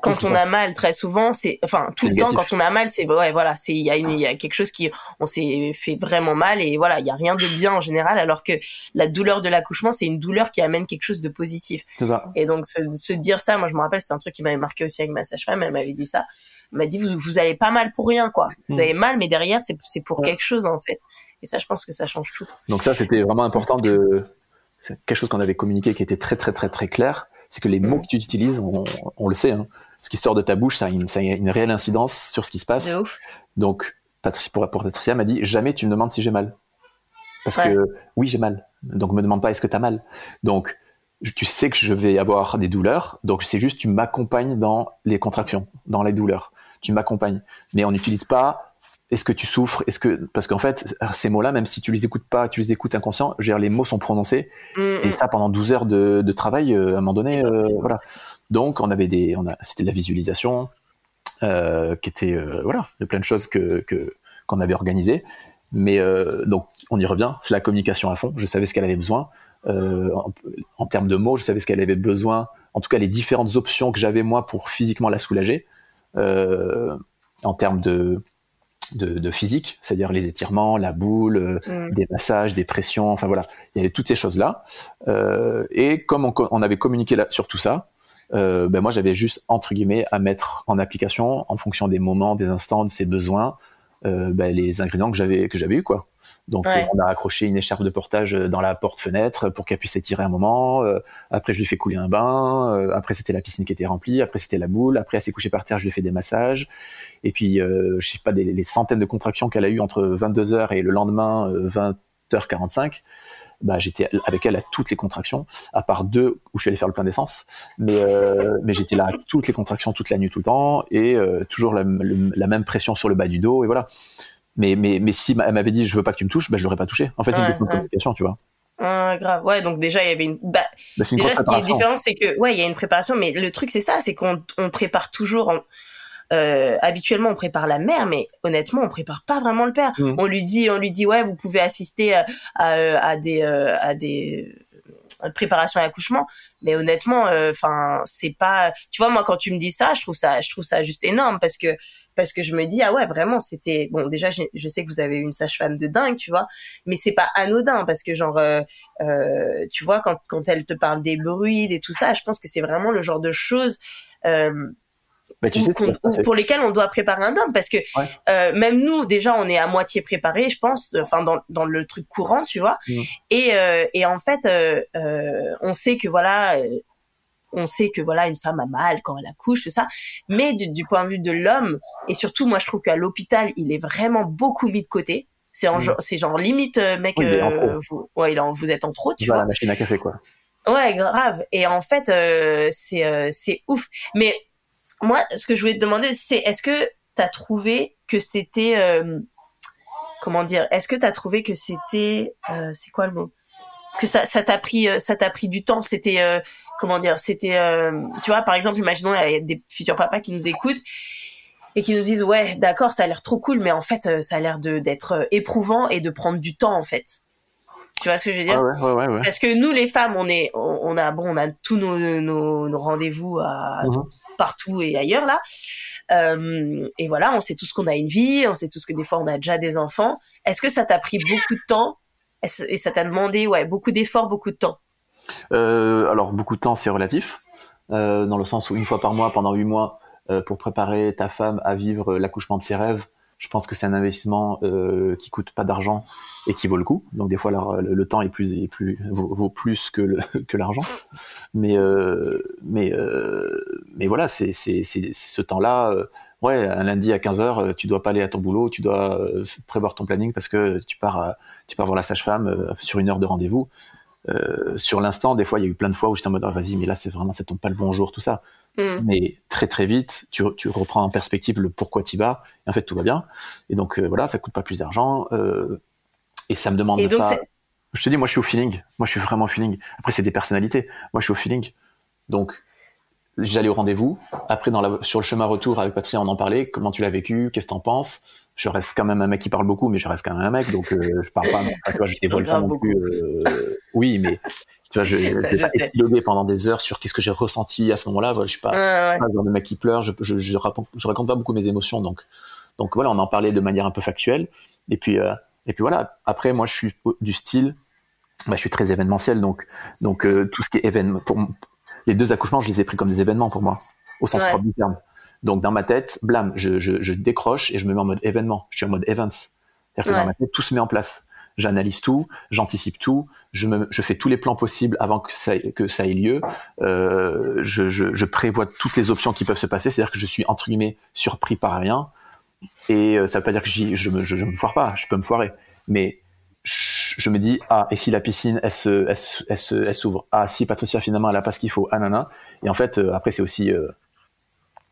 quand on a mal très souvent c'est enfin tout le temps quand on a mal c'est ouais voilà c'est il y a une il y a quelque chose qui on s'est fait vraiment mal et voilà il y a rien de bien en général alors que la douleur de l'accouchement c'est une douleur qui amène quelque chose de positif ça. et donc se, se, dire ça moi je me rappelle c'est un truc qui m'avait marqué aussi avec ma sage-femme elle m'avait dit ça elle m'a dit vous vous avez pas mal pour rien quoi vous mm. avez mal mais derrière c'est c'est pour quelque chose en fait et ça je pense que ça change tout donc ça c'était vraiment important de c'est quelque chose qu'on avait communiqué qui était très très très très clair c'est que les mots mm. que tu utilises, on, on le sait, hein, ce qui sort de ta bouche, ça a une, ça a une réelle incidence sur ce qui se passe. Donc, Patricia, pour, pour Patricia m'a dit jamais tu me demandes si j'ai mal. Parce que oui, j'ai mal. Donc, me demande pas est-ce que tu as mal? Donc, tu sais que je vais avoir des douleurs. Donc, c'est juste tu m'accompagnes dans les contractions, dans les douleurs. Tu m'accompagnes. Mais on n'utilise pas est-ce que tu souffres Est-ce que parce qu'en fait ces mots-là, même si tu les écoutes pas, tu les écoutes inconscient, les mots sont prononcés mm, et mm. ça pendant 12 heures de, de travail, euh, à un moment donné, euh, voilà. Donc on avait des, on a, c'était de la visualisation euh, qui était voilà, de plein de choses que qu'on avait organisées. Mais donc on y revient, c'est la communication à fond. Je savais ce qu'elle avait besoin en, en, termes de mots, je savais ce qu'elle avait besoin. En tout cas, les différentes options que j'avais moi pour physiquement la soulager. En termes de de, de physique, c'est-à-dire les étirements, la boule, euh, mm. des massages, des pressions, enfin voilà, il y avait toutes ces choses-là. Euh, et comme on, on, avait communiqué là, sur tout ça, euh, ben moi j'avais juste entre guillemets à mettre en application en fonction des moments, des instants, de ses besoins, euh, ben, les ingrédients que j'avais que j'avais eu quoi. Donc on a accroché une écharpe de portage dans la porte-fenêtre pour qu'elle puisse s'étirer un moment. Euh, après je lui fais couler un bain. Euh, après c'était la piscine qui était remplie. Après c'était la boule. Après elle s'est couchée par terre. Je lui ai fait des massages. Et puis euh, je sais pas des, les centaines de contractions qu'elle a eu entre 22 h et le lendemain 20h45. Bah, j'étais avec elle à toutes les contractions, à part deux où je suis allé faire le plein d'essence. Mais, mais j'étais là à toutes les contractions toute la nuit, tout le temps, et toujours la, la, même pression sur le bas du dos, et voilà. Mais, mais, mais si elle m'avait dit je veux pas que tu me touches, bah, je l'aurais pas touché. En fait, c'est une communication, tu vois. Ah, grave. Ouais, donc déjà, il y avait une, bah, bah déjà, ce qui est différent, c'est que, ouais, il y a une préparation, mais le truc, c'est ça, c'est qu'on on prépare toujours, euh, habituellement, on prépare la mère, mais honnêtement, on prépare pas vraiment le père. Mmh. On lui dit, on lui dit, ouais, vous pouvez assister à, à, à des, euh, à des, préparation à l'accouchement mais honnêtement euh, enfin c'est pas tu vois moi quand tu me dis ça je trouve ça je trouve ça juste énorme parce que parce que je me dis ah ouais vraiment c'était bon déjà je, sais que vous avez une sage-femme de dingue tu vois mais c'est pas anodin parce que genre euh, euh, tu vois quand quand elle te parle des bruits et tout ça je pense que c'est vraiment le genre de choses euh, Bah, tu sais, pour lesquels on doit préparer un dôme parce que Ouais. euh, même nous déjà on est à moitié préparé je pense enfin dans, dans le truc courant tu vois Mhm. et euh, et en fait euh, euh, on sait que voilà euh, on sait que voilà une femme a mal quand elle accouche tout ça mais du, du point de vue de l'homme et surtout moi je trouve qu'à l'hôpital il est vraiment beaucoup mis de côté c'est Mhm. genre c'est genre limite euh, mec Oui, euh, vous, ouais il en- vous êtes en trop tu vois la machine à café, quoi. Ouais, grave. Et en fait, euh, c'est euh, c'est ouf. Mais moi, ce que je voulais te demander, c'est est-ce que t'as trouvé que c'était euh, comment dire Est-ce que t'as trouvé que c'était c'est quoi le mot? Que ça ça t'a pris ça t'a pris du temps? C'était comment dire C'était euh, tu vois par exemple, imaginons il y a des futurs papas qui nous écoutent et qui nous disent ouais d'accord ça a l'air trop cool mais en fait euh, ça a l'air de d'être euh, éprouvant et de prendre du temps en fait. Tu vois ce que je veux dire? Ouais, ouais, ouais, ouais. ouais. parce que nous, les femmes, on est, on, on a, bon, on a tous nos, nos, nos rendez-vous à Mhm. partout et ailleurs là. Euh, et voilà, on sait tous qu'on a une vie, on sait tous que des fois on a déjà des enfants. Est-ce que ça t'a pris beaucoup de temps? Et ça t'a demandé, ouais, beaucoup d'efforts, beaucoup de temps? Alors, beaucoup de temps, c'est relatif, euh, dans le sens où une fois par mois, pendant huit mois, euh, pour préparer ta femme à vivre l'accouchement de ses rêves, je pense que c'est un investissement euh, qui coûte pas d'argent et qui vaut le coup. Donc des fois, le, temps est plus, vaut, plus que l'argent. Mais euh, mais euh, mais voilà, c'est c'est ce temps-là. euh, ouais, un lundi à 15 h tu dois pas aller à ton boulot, tu dois euh, prévoir ton planning parce que tu pars tu pars voir la sage-femme euh, sur une heure de rendez-vous. Euh, sur l'instant, des fois, il y a eu plein de fois où j'étais en mode, Ah, vas-y, mais là, c'est vraiment, ça tombe pas le bon jour, tout ça. Hmm. Mais très, très vite, tu, tu reprends en perspective le pourquoi tu vas. Et en fait, tout va bien. Et donc, euh, voilà, ça coûte pas plus d'argent. euh, et ça me demande Et donc, pas. Je te dis, moi, je suis au feeling. Moi, je suis vraiment au feeling. Après, c'est des personnalités. Moi, je suis au feeling. Donc, j'allais au rendez-vous. Après, dans la, sur le chemin retour avec Patricia, on en parlait. Comment tu l'as vécu? Qu'est-ce que t'en penses? Je reste quand même un mec qui parle beaucoup, mais je reste quand même un mec. Donc, euh, je parle pas. tu vois, je dévoile pas non beaucoup. plus. euh, oui, mais tu vois, je, je pas sais. épiloguer pendant des heures sur qu'est-ce que j'ai ressenti à ce moment-là. Voilà, je suis pas, Ouais, ouais. pas le genre de mec qui pleure. Je, je, je, raconte, je raconte pas beaucoup mes émotions. Donc, donc voilà, on en parlait de manière un peu factuelle. Et puis, euh, et puis voilà. Après, moi, je suis du style. Bah, je suis très événementiel, donc donc euh, tout ce qui est événement. Pour les deux accouchements, je les ai pris comme des événements pour moi, au sens Ouais. propre du terme. Donc dans ma tête, blam, je, je, je décroche et je me mets en mode événement. Je suis en mode events. C'est-à-dire que Ouais. dans ma tête, tout se met en place. J'analyse tout, j'anticipe tout, je, me, je fais tous les plans possibles avant que ça, que ça ait lieu. Euh, je, je, je prévois toutes les options qui peuvent se passer. C'est-à-dire que je suis entre guillemets surpris par rien. Et euh, ça veut pas dire que je me, je, me foire pas. Je peux me foirer, mais je, me dis ah et si la piscine elle se, elle, elle, s'ouvre? Ah si Patricia finalement elle a pas ce qu'il faut? Ah nana et en fait euh, après c'est aussi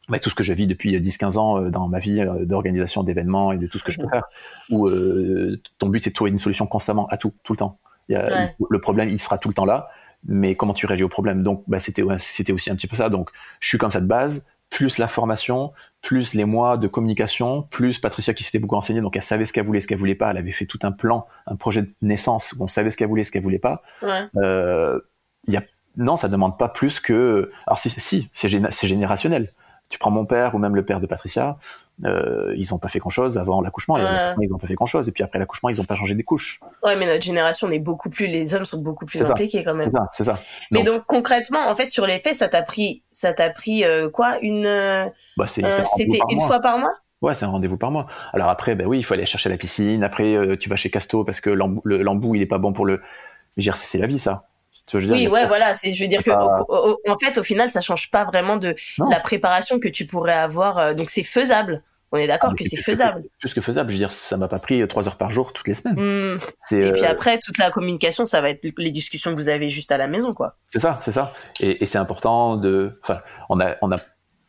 bah, tout ce que je vis depuis 10-15 ans euh, dans ma vie euh, d'organisation d'événements et de tout ce que je peux faire où euh, ton but c'est de trouver une solution constamment à tout tout le temps Il y a- Ouais. le problème il sera tout le temps là mais comment tu réagis au problème? Donc bah, c'était ouais, c'était aussi un petit peu ça donc je suis comme ça de base plus la formation plus les mois de communication, plus Patricia qui s'était beaucoup renseignée, donc elle savait ce qu'elle voulait, ce qu'elle voulait pas, elle avait fait tout un plan, un projet de naissance où on savait ce qu'elle voulait, ce qu'elle voulait pas. Ouais. Euh, y a, non, ça demande pas plus que. Alors si, si c'est géné- c'est générationnel. Tu prends mon père ou même le père de Patricia, euh, ils ont pas fait grand chose avant l'accouchement, ils ont pas fait grand chose, et puis après l'accouchement ils ont pas changé des couches. Ouais, mais notre génération, on est beaucoup plus, les hommes sont beaucoup plus ça. impliqués quand même. C'est ça, c'est ça. Mais Donc- donc concrètement, en fait, sur les faits, ça t'a pris, ça t'a pris euh, quoi? Une, Bah, c'est, euh, c'était une mois. fois par mois? Ouais, c'est un rendez-vous par mois. Alors après, ben oui, il faut aller chercher la piscine. Après, tu vas chez Casto parce que l'embou, le- l'embout, il est pas bon pour le. Mais je veux dire, c'est c'est la vie, ça. Tu veux Oui, ouais, voilà. C'est, je veux dire que, c'est pas- au- au- au- en fait, au final, ça change pas vraiment de Non. la préparation que tu pourrais avoir. euh, donc c'est faisable. On est d'accord Ah, que c'est faisable. plus que faisable. Je veux dire, ça m'a pas pris euh, trois heures par jour toutes les semaines. C'est, Et puis euh, après, toute la communication, ça va être les discussions que vous avez juste à la maison, quoi. c'est ça, c'est ça. Et, et c'est important de. Enfin, on a, on a,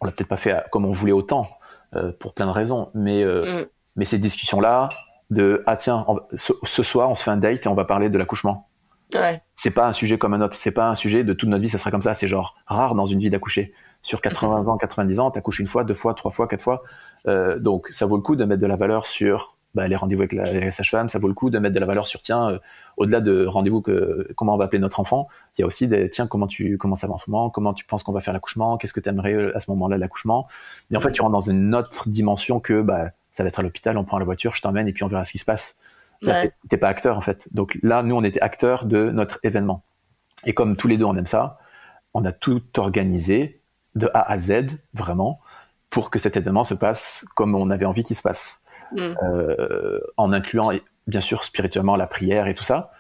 on l'a peut-être pas fait comme on voulait autant euh, pour plein de raisons, mais euh, Hmm. mais ces discussions-là de ah tiens, on ce, ce soir on se fait un date et on va parler de l'accouchement. Ouais. c'est pas un sujet comme un autre. C'est pas un sujet de toute notre vie, ça sera comme ça. C'est genre rare dans une vie d'accoucher. Sur 80 ans, 90 ans, t'accouches une fois, deux fois, trois fois, quatre fois. Euh, donc, ça vaut le coup de mettre de la valeur sur bah, les rendez-vous avec la, sage-femme. Ça vaut le coup de mettre de la valeur sur tiens, euh, au-delà de rendez-vous que comment on va appeler notre enfant, il y a aussi des tiens comment tu comment ça va en ce moment, comment tu penses qu'on va faire l'accouchement, qu'est-ce que tu aimerais à ce moment-là de l'accouchement. Et en fait, tu rentres dans une autre dimension que bah ça va être à l'hôpital, on prend la voiture, je t'emmène et puis on verra ce qui se passe. Ouais. T'es pas acteur en fait. Donc là, nous, on était acteurs de notre événement. Et comme tous les deux on aime ça, on a tout organisé de A à Z, vraiment. pour que cet événement se passe comme on avait envie qu'il se passe, Mm. Euh, en incluant bien sûr spirituellement la prière et tout ça.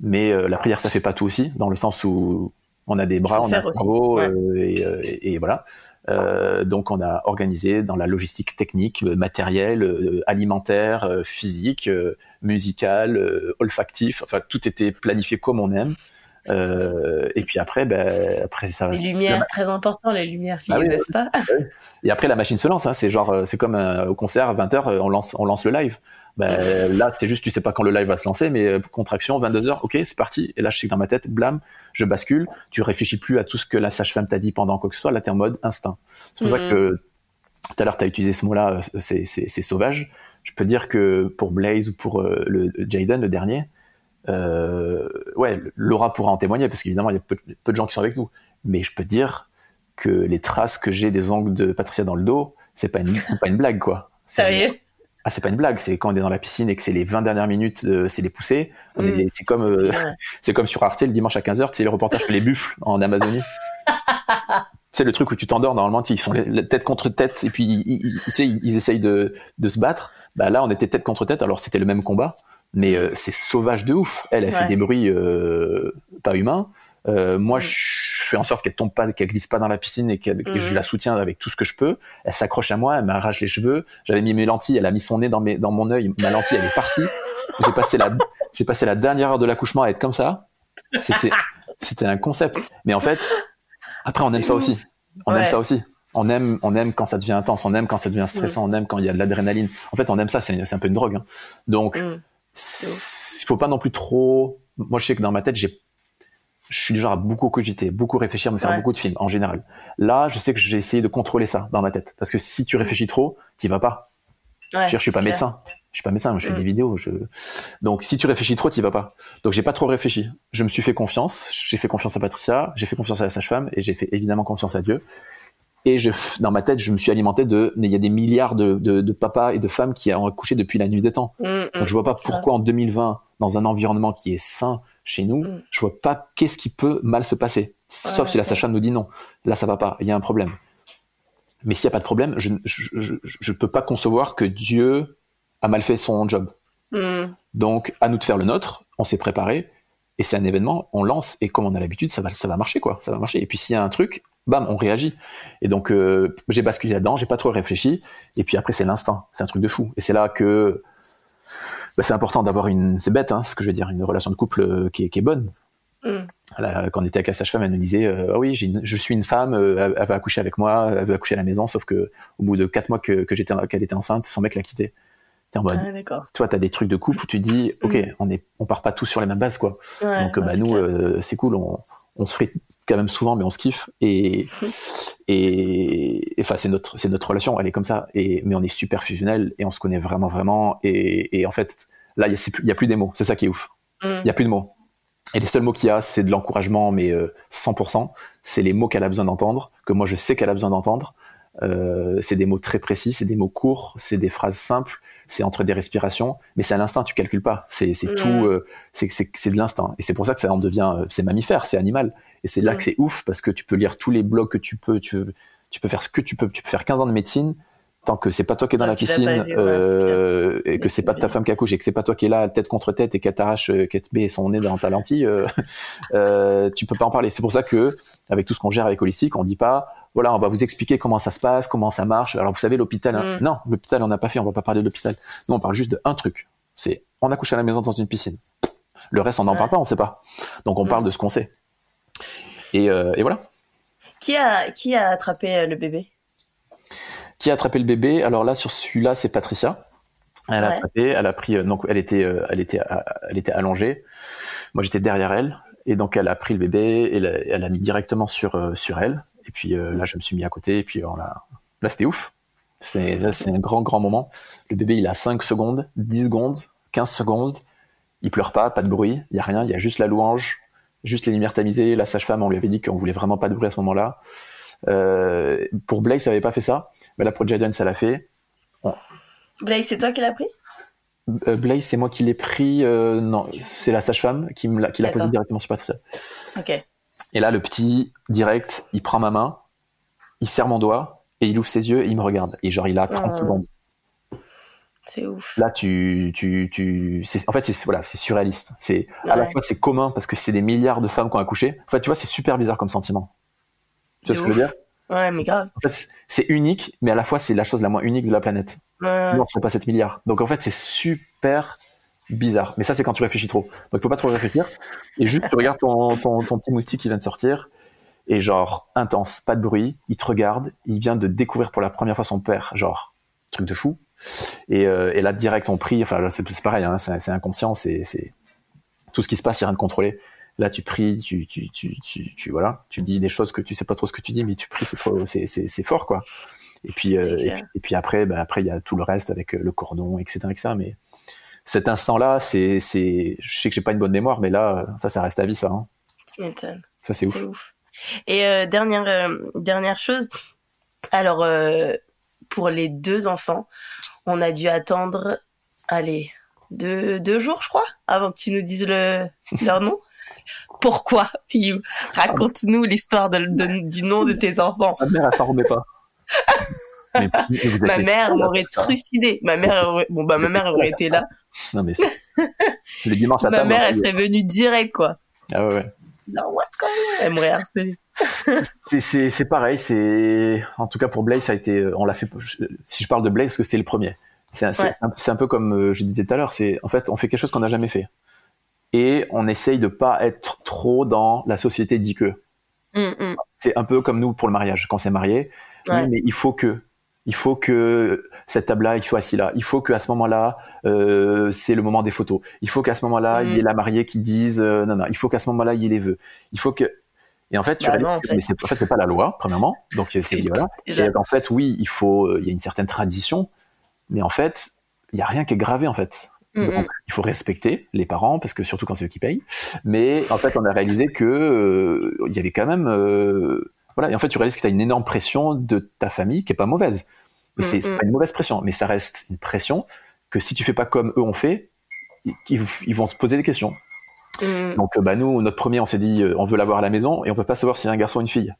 Mais euh, la prière, ça fait pas tout aussi, dans le sens où on a des bras, on a aussi. cerveau, Ouais. euh, et, euh, et voilà. Euh, donc on a organisé dans la logistique technique, euh, matérielle, euh, alimentaire, euh, physique, euh, musicale, euh, olfactif. Enfin, tout était planifié comme on aime. Euh, et puis après, ben, après ça. Les lumières, très important, les lumières filles, Ah oui, n'est-ce pas? Et après, la machine se lance. Hein, c'est genre, c'est comme euh, au concert, à 20h, on lance, on lance le live. Ben, là, c'est juste, tu sais pas quand le live va se lancer, mais euh, contraction, 22h, ok, c'est parti. Et là, je sais que dans ma tête, blâme, je bascule. Tu réfléchis plus à tout ce que la sage-femme t'a dit pendant quoi que ce soit. Là, t'es en mode instinct. C'est pour ça Mhm. que tout à l'heure, t'as utilisé ce mot-là, euh, c'est, sauvage. Je peux dire que pour Blaze ou pour euh, le Jaden, le dernier, euh, ouais, Laura pourra en témoigner parce qu'évidemment, il y a peu, peu de gens qui sont avec nous. Mais je peux dire que les traces que j'ai des ongles de Patricia dans le dos, c'est pas une, pas une blague, quoi. Sérieux? Ah, c'est pas une blague, c'est quand on est dans la piscine et que c'est les 20 dernières minutes, euh, c'est les poussées. Mm. est- c'est comme, euh, Ouais. c'est comme sur Arte le dimanche à 15h, tu sais, le reportage sur les buffles en Amazonie. c'est le truc où tu t'endors normalement, ils sont tête contre tête et puis ils, ils- tu sais, ils, essayent de, de se battre. Bah là, on était tête contre tête, alors c'était le même combat, mais euh, c'est sauvage de ouf. Elle, elle fait des bruits euh, pas humains. Euh, moi, Mm. je fais en sorte qu'elle tombe pas, qu'elle glisse pas dans la piscine et que je Mm. la soutiens avec tout ce que je peux. Elle s'accroche à moi, elle m'arrache les cheveux. J'avais mis mes lentilles, elle a mis son nez dans, mes, dans mon œil. Ma lentille, elle est partie. J'ai passé la, j'ai passé la dernière heure de l'accouchement à être comme ça. C'était, c'était un concept. Mais en fait, après, on aime ça ouf. aussi. On aime ça aussi. On aime, on aime quand ça devient intense. On aime quand ça devient stressant. On aime quand il y a de l'adrénaline. En fait, on aime ça. C'est, c'est un peu une drogue. hein. Donc, Mm. il faut pas non plus trop. Moi, je sais que dans ma tête, j'ai, je suis du genre à beaucoup cogiter, beaucoup réfléchir, me faire Ouais. beaucoup de films en général. Là, je sais que j'ai essayé de contrôler ça dans ma tête, parce que si tu réfléchis trop, t'y vas pas. Ouais, je dire, je suis pas clair. médecin. Je suis pas médecin, moi, je fais Mm. des vidéos. Je... Donc, si tu réfléchis trop, t'y vas pas. Donc, j'ai pas trop réfléchi. Je me suis fait confiance. J'ai fait confiance à Patricia. J'ai fait confiance à la sage-femme et j'ai fait évidemment confiance à Dieu. Et je, dans ma tête, je me suis alimenté de, mais il y a des milliards de, de, de papas et de femmes qui ont accouché depuis la nuit des temps. Mm, mm. Donc je vois pas pourquoi en 2020, dans un environnement qui est sain chez nous, Mm. je vois pas qu'est-ce qui peut mal se passer. Sauf Ouais, si la sage-femme nous dit non, là ça va pas, il y a un problème. Mais s'il y a pas de problème, je, je, je, je peux pas concevoir que Dieu a mal fait son job. Mm. Donc à nous de faire le nôtre, on s'est préparé et c'est un événement, on lance et comme on a l'habitude, ça va, ça va marcher quoi, ça va marcher. Et puis s'il y a un truc, bam, on réagit. Et donc euh, j'ai basculé là-dedans, j'ai pas trop réfléchi. Et puis après c'est l'instinct, c'est un truc de fou. Et c'est là que bah, c'est important d'avoir une, c'est bête, hein, ce que je veux dire, une relation de couple euh, qui est, qui est bonne. Mm. Là, quand on était avec la sage-femme, elle nous disait euh, ah oui, j'ai une- je suis une femme, euh, elle, elle va accoucher avec moi, elle veut accoucher à la maison, sauf que au bout de quatre mois que, que j'étais qu'elle était enceinte, son mec l'a quittée. En mode, Ah, d'accord. toi, t'as des trucs de couple où tu dis, ok, Mm. on est, on part pas tous sur les mêmes bases, quoi. Ouais, Donc, euh, ouais, bah, nous, euh, c'est cool, on, on se frite quand même souvent, mais on se kiffe. Et, Mm. et, enfin, c'est notre, c'est notre relation, elle est comme ça. Et, mais on est super fusionnel et on se connaît vraiment, vraiment. Et, et en fait, là, il y y a plus des mots. C'est ça qui est ouf. Mm. Il y a plus de mots. Et les seuls mots qu'il y a, c'est de l'encouragement, mais euh, 100%. C'est les mots qu'elle a besoin d'entendre, que moi je sais qu'elle a besoin d'entendre. Euh, c'est des mots très précis, c'est des mots courts, c'est des phrases simples, c'est entre des respirations, mais c'est à l'instinct, tu calcules pas. C'est tout, euh, c'est de l'instinct. Et c'est pour ça que ça en devient, euh, c'est mammifère, c'est animal. Et c'est là que c'est ouf parce que tu peux lire tous les blogs que tu peux, tu, tu peux faire ce que tu peux, tu peux faire 15 ans de médecine. Tant que c'est pas toi qui es dans la piscine vu, euh, et que c'est pas ta femme qui accouche et que c'est pas toi qui est là tête contre tête et qu'elle t'arrache, euh, qu'elle te met son nez dans ta lentille, euh, euh, tu peux pas en parler. C'est pour ça que avec tout ce qu'on gère avec Holistique, on dit pas voilà, on va vous expliquer comment ça se passe, comment ça marche. Alors vous savez l'hôpital, hein. Mm. non, l'hôpital on n'a pas fait, on va pas parler de l'hôpital. Nous on parle juste de un truc, c'est on accouche à la maison dans une piscine. Le reste on n'en Ouais. parle pas, on sait pas. Donc on Mm. parle de ce qu'on sait. Et, euh, et voilà. Qui a, qui a attrapé le bébé? Qui a attrapé le bébé Alors là sur celui-là c'est Patricia. Elle a Ouais. attrapé, elle a pris, euh, donc elle était, euh, elle était, à- elle était allongée. Moi j'étais derrière elle. Et donc elle a pris le bébé et elle, a- elle l'a mis directement sur euh, sur elle. Et puis euh, là je me suis mis à côté et puis on l'a. Là c'était ouf. C'est un grand grand moment. Le bébé il a 5 secondes, 10 secondes, 15 secondes. Il pleure pas, pas de bruit, il y a rien, il y a juste la louange, juste les lumières tamisées. La sage-femme on lui avait dit qu'on voulait vraiment pas de bruit à ce moment-là. Euh, pour Blaise ça avait pas fait ça, mais là pour Jaden ça l'a fait. Blaise, c'est toi qui l'as pris? Euh, Blaze, c'est moi qui l'ai pris. euh, non, c'est la sage-femme qui me l'a, qui l'a posé directement sur Patricia. Ok. Et là, le petit, direct, il prend ma main, il serre mon doigt et il ouvre ses yeux et il me regarde. Et genre, il a 30 Oh. secondes. C'est ouf. Là, tu, tu, tu, en fait, c'est, voilà, c'est surréaliste. C'est, à la fois, c'est commun parce que c'est des milliards de femmes qui ont accouché. En fait, tu vois, c'est super bizarre comme sentiment. Tu vois ce que je veux dire? Ouais, mais grave. En fait, c'est unique, mais à la fois, c'est la chose la moins unique de la planète. Ouais. Sinon, on serait pas 7 milliards. Donc, en fait, c'est super bizarre. Mais ça, c'est quand tu réfléchis trop. Donc, il faut pas trop réfléchir. Et juste, tu regardes ton, ton, ton petit moustique qui vient de sortir. Et genre, intense, pas de bruit. Il te regarde. Il vient de découvrir pour la première fois son père. Genre, truc de fou. Et, euh, et là, direct, on prie. Enfin, c'est pareil, hein, c'est inconscient. C'est- tout ce qui se passe, il n'y a rien de contrôlé. Là, tu pries, tu, tu, tu, tu, tu, voilà, tu dis des choses que tu sais pas trop ce que tu dis, mais tu pries, c'est c'est c'est- fort, quoi. Et puis, euh, et puis, et puis après, ben après, il y a tout le reste avec euh, le cordon, etc., etc. Mais cet instant-là, c'est, c'est, je sais que j'ai pas une bonne mémoire, mais là, ça, ça reste à vie, ça. Hein. Tu m'étonnes. Ça, c'est ouf. C'est ouf. Et euh, dernière euh, dernière chose. Alors euh, pour les deux enfants, on a dû attendre, allez, deux deux jours, je crois, avant que tu nous dises le leur nom. Pourquoi, Piyou Raconte-nous l'histoire de, de- du nom de tes enfants. Ma mère, elle s'en remet pas. mais, mais Ma mère m'aurait trucidé. Ma mère aurait... bon bah ma mère aurait été là. Non, mais c'est... le dimanche à Ma mère on elle serait venue direct quoi. Ah ouais, ouais. Non, what quand même Elle m'aurait harcelé. C'est, c'est, c'est pareil, c'est, en tout cas pour Blaze, ça a été, on l'a fait, si je parle de Blaze, parce que c'était le premier. C'est, un- c'est Ouais. un, c'est un peu comme euh, je disais tout à l'heure, c'est, en fait, on fait quelque chose qu'on n'a jamais fait. Et on essaye de pas être trop dans la société dit que. Hum, hum. C'est un peu comme nous pour le mariage. Quand on s'est marié, Ouais. oui, mais il faut que, il faut que cette table-là, il soit assis là. Il faut qu'à ce moment-là, euh, c'est le moment des photos. Il faut qu'à ce moment-là, il y ait la mariée qui dise, euh, non, non. Il faut qu'à ce moment-là, il y ait les vœux. Il faut que, et en fait, tu Bah réalises non, en que- fait. mais c'est, en fait, c'est pas la loi, premièrement. Donc, c'est, c'est voilà. Et en fait, oui, il faut, euh, il y a une certaine tradition, mais en fait, il y a rien qui est gravé, en fait. Hum, Donc, il faut respecter les parents parce que surtout quand c'est eux qui payent. Mais en fait, on a réalisé que euh, il y avait quand même euh, voilà. Et en fait, tu réalises que tu as une énorme pression de ta famille qui est pas mauvaise. Mais c'est Mm, c'est mm. pas une mauvaise pression, mais ça reste une pression que si tu fais pas comme eux ont fait, ils, ils vont se poser des questions. Donc bah nous, notre premier, on s'est dit euh, on veut l'avoir à la maison et on peut pas savoir si c'est un garçon ou une fille.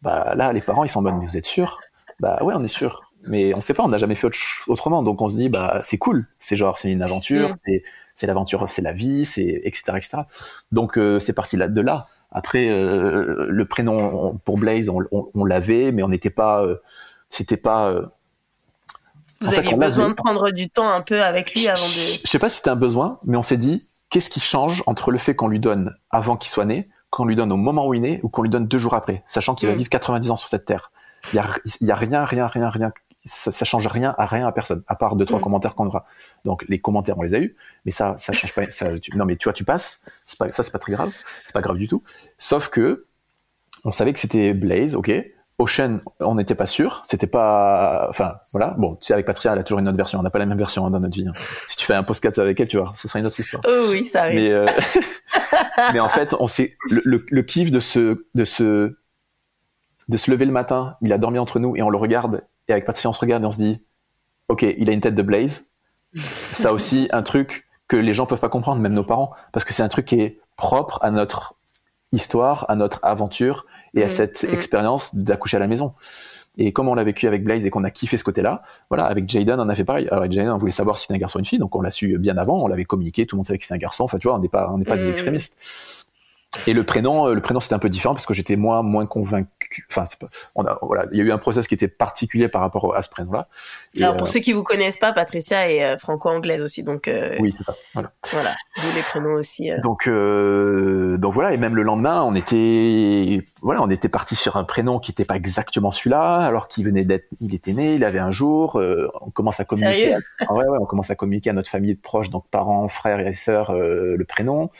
Bah là, les parents ils sont en mode mais vous êtes sûr Bah ouais, on est sûr. Mais on sait pas, on n'a jamais fait autre autrement, donc on se dit bah c'est cool, c'est genre c'est une aventure, Mm. c'est c'est l'aventure, c'est la vie, c'est etc etc. Donc euh, c'est parti là de là. Après euh, le prénom on- pour Blaze on, on, on l'avait, mais on n'était pas, euh, c'était pas. euh, Vous en aviez besoin de prendre du temps un peu avec lui avant de. Je sais pas si c'était un besoin, mais on s'est dit, qu'est-ce qui change entre le fait qu'on lui donne avant qu'il soit né, qu'on lui donne au moment où il est né, ou qu'on lui donne deux jours après, sachant qu'il va Mm. vivre 90 ans sur cette terre? Il y a, y a rien, rien, rien, rien. Ça, ça change rien à rien à personne, à part deux trois Mm. commentaires qu'on aura. Donc les commentaires on les a eus, mais ça, ça change pas. Ça, tu- non mais tu vois, tu passes. Pas, ça c'est pas très grave. C'est pas grave du tout. Sauf que on savait que c'était Blaze, ok. Ocean, on n'était pas sûr. C'était pas, enfin voilà. Bon, tu sais avec Patria, elle a toujours une autre version. On n'a pas la même version hein, dans notre vie. hein. Si tu fais un podcast avec elle, tu vois, ce sera une autre histoire. Oh oui, ça arrive. Mais, euh, mais en fait, on sait le, le, le kiff de se de se de se lever le matin. Il a dormi entre nous et on le regarde. Et avec Patricia, on se regarde et on se dit, ok, il a une tête de Blaze. Ça aussi, un truc que les gens peuvent pas comprendre, même nos parents, parce que c'est un truc qui est propre à notre histoire, à notre aventure et à Mm, cette mm. expérience d'accoucher à la maison. Et comme on l'a vécu avec Blaze et qu'on a kiffé ce côté-là, voilà, avec Jaden, on a fait pareil. Alors, avec Jaden, on voulait savoir si c'était un garçon ou une fille, donc on l'a su bien avant, on l'avait communiqué, tout le monde savait que c'était un garçon. Enfin, tu vois, on n'est pas, on n'est pas des Mm. extrémistes. Et le prénom, euh, le prénom c'était un peu différent parce que j'étais moins moins convaincu. Enfin, pas, on a, voilà, il y a eu un process qui était particulier par rapport à ce prénom-là. Alors pour euh, ceux qui vous connaissent pas, Patricia est euh, franco-anglaise aussi, donc euh, oui, c'est ça. Voilà. voilà, les prénoms aussi. euh. Donc, euh, donc voilà, et même le lendemain, on était, voilà, on était parti sur un prénom qui n'était pas exactement celui-là, alors qu'il venait d'être, il était né, il avait un jour. euh, on commence à communiquer. Ah ouais, ouais, on commence à communiquer à notre famille proche, donc parents, frères et sœurs, euh, le prénom.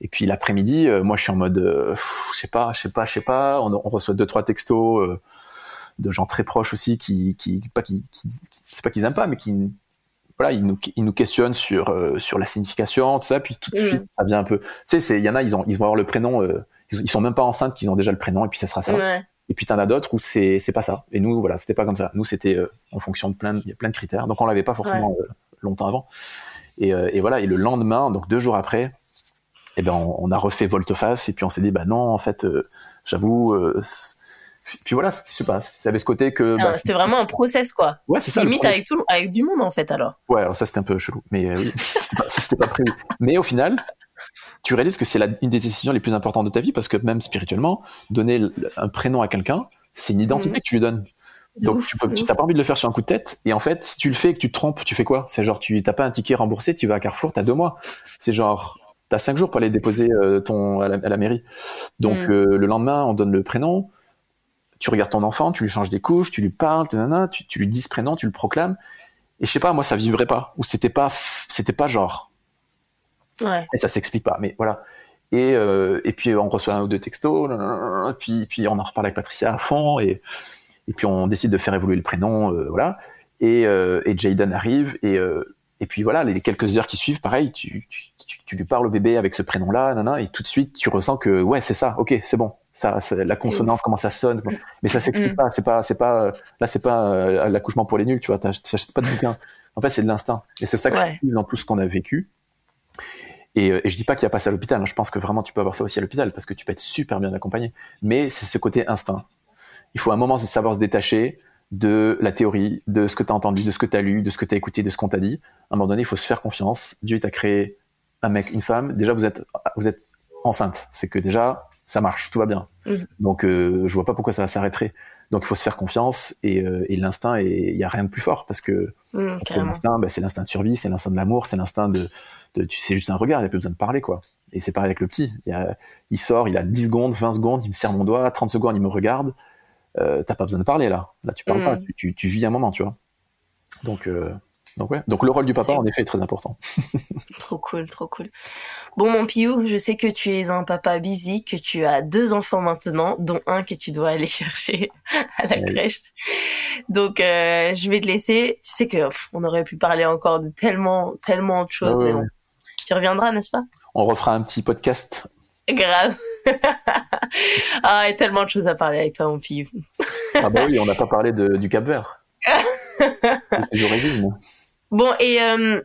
Et puis l'après-midi, euh, moi je suis en mode, euh, pff, je sais pas, je sais pas, je sais pas. On, on reçoit deux trois textos euh, de gens très proches aussi qui, qui pas qui, qui, qui- c'est pas qu'ils aiment pas, mais qui voilà, ils nous, ils nous questionnent sur euh, sur la signification, tout ça. Puis tout de Mm. suite, ça vient un peu. Tu sais, c'est il y en a, ils ont ils vont avoir le prénom, euh, ils, ils sont même pas enceintes, qu'ils ont déjà le prénom, et puis ça sera ça. Et puis t'en as d'autres où c'est c'est pas ça. Et nous, voilà, c'était pas comme ça. Nous, c'était euh, en fonction de plein de, il y a plein de critères. Donc on l'avait pas forcément longtemps avant. Et, et voilà. Et le lendemain, donc deux jours après, eh ben on, on a refait volte-face et puis on s'est dit bah non, en fait, euh, j'avoue, euh, puis voilà, je sais pas, ça avait ce côté que. C'était, bah, c'était vraiment un process, quoi. ouais, c'est ça. Limite avec tout, avec du monde, en fait, alors. Ouais, alors ça c'était un peu chelou, mais euh, oui, pas, ça c'était pas prévu. Mais au final, tu réalises que c'est une des décisions les plus importantes de ta vie parce que même spirituellement, donner un prénom à quelqu'un, c'est une identité Mhm. que tu lui donnes. Donc ouf, tu peux, tu t'as pas envie de le faire sur un coup de tête. Et en fait, si tu le fais et que tu te trompes, tu fais quoi? C'est genre tu t'as pas un ticket remboursé, tu vas à Carrefour, t'as deux mois. C'est genre t'as cinq jours pour aller déposer euh, ton à la, à la mairie. Donc euh, le lendemain, on donne le prénom. Tu regardes ton enfant, tu lui changes des couches, tu lui parles, nanana, tu, tu lui dis ce prénom, tu le proclames. Et je sais pas, moi ça vibrait pas ou c'était pas c'était pas genre Ouais. et ça s'explique pas mais voilà et euh, et puis on reçoit un ou deux textos nanana, puis puis on en reparle avec Patricia à fond et et puis on décide de faire évoluer le prénom euh, voilà et euh, et Jayden arrive et euh, et puis voilà les quelques heures qui suivent pareil tu tu, tu, tu lui parles au bébé avec ce prénom là nanana, et tout de suite tu ressens que ouais c'est ça ok c'est bon ça, la consonance comment ça sonne bon. mais ça s'explique Mm. pas c'est pas c'est pas là c'est pas euh, l'accouchement pour les nuls tu vois t'ach- t'achètes pas de bouquin en fait c'est de l'instinct et c'est ça que Ouais. je trouve dans tout ce qu'on a vécu et, euh, et je dis pas qu'il y a pas ça à l'hôpital. hein. Je pense que vraiment tu peux avoir ça aussi à l'hôpital parce que tu peux être super bien accompagné. Mais c'est ce côté instinct. Il faut un moment savoir se détacher de la théorie, de ce que tu as entendu, de ce que tu as lu, de ce que tu as écouté, de ce qu'on t'a dit. À un moment donné, il faut se faire confiance. Dieu t'a créé un mec, une femme. Déjà, vous êtes, vous êtes enceinte. C'est que déjà, ça marche, tout va bien. Mhm. Donc, euh, je vois pas pourquoi ça s'arrêterait. Donc, il faut se faire confiance et, euh, et l'instinct, il y a rien de plus fort parce que Mmh, l'instinct, bah, c'est l'instinct de survie, c'est l'instinct de l'amour, c'est l'instinct de, de tu sais juste un regard, il n'y a plus besoin de parler quoi. Et c'est pareil avec le petit. Il, a- il sort, il a 10 secondes, 20 secondes, il me serre mon doigt, 30 secondes, il me regarde. Euh, T'as pas besoin de parler là. Là tu parles Mm. pas, tu, tu, tu vis un moment, tu vois. Donc euh, donc ouais. Donc le rôle du papa en effet est très important. Trop cool, trop cool. Bon, mon Piou, je sais que tu es un papa busy, que tu as deux enfants maintenant, dont un que tu dois aller chercher à la Oui. crèche. Donc, euh, je vais te laisser. Tu sais que pff, on aurait pu parler encore de tellement, tellement de choses, Ouais, mais ouais, bon. Tu reviendras, n'est-ce pas? On refera un petit podcast. Grave. ah, il y a tellement de choses à parler avec toi, mon Piou. Ah bah oui, on n'a pas parlé de, du Cap Vert. C'est toujours. Bon, et euh,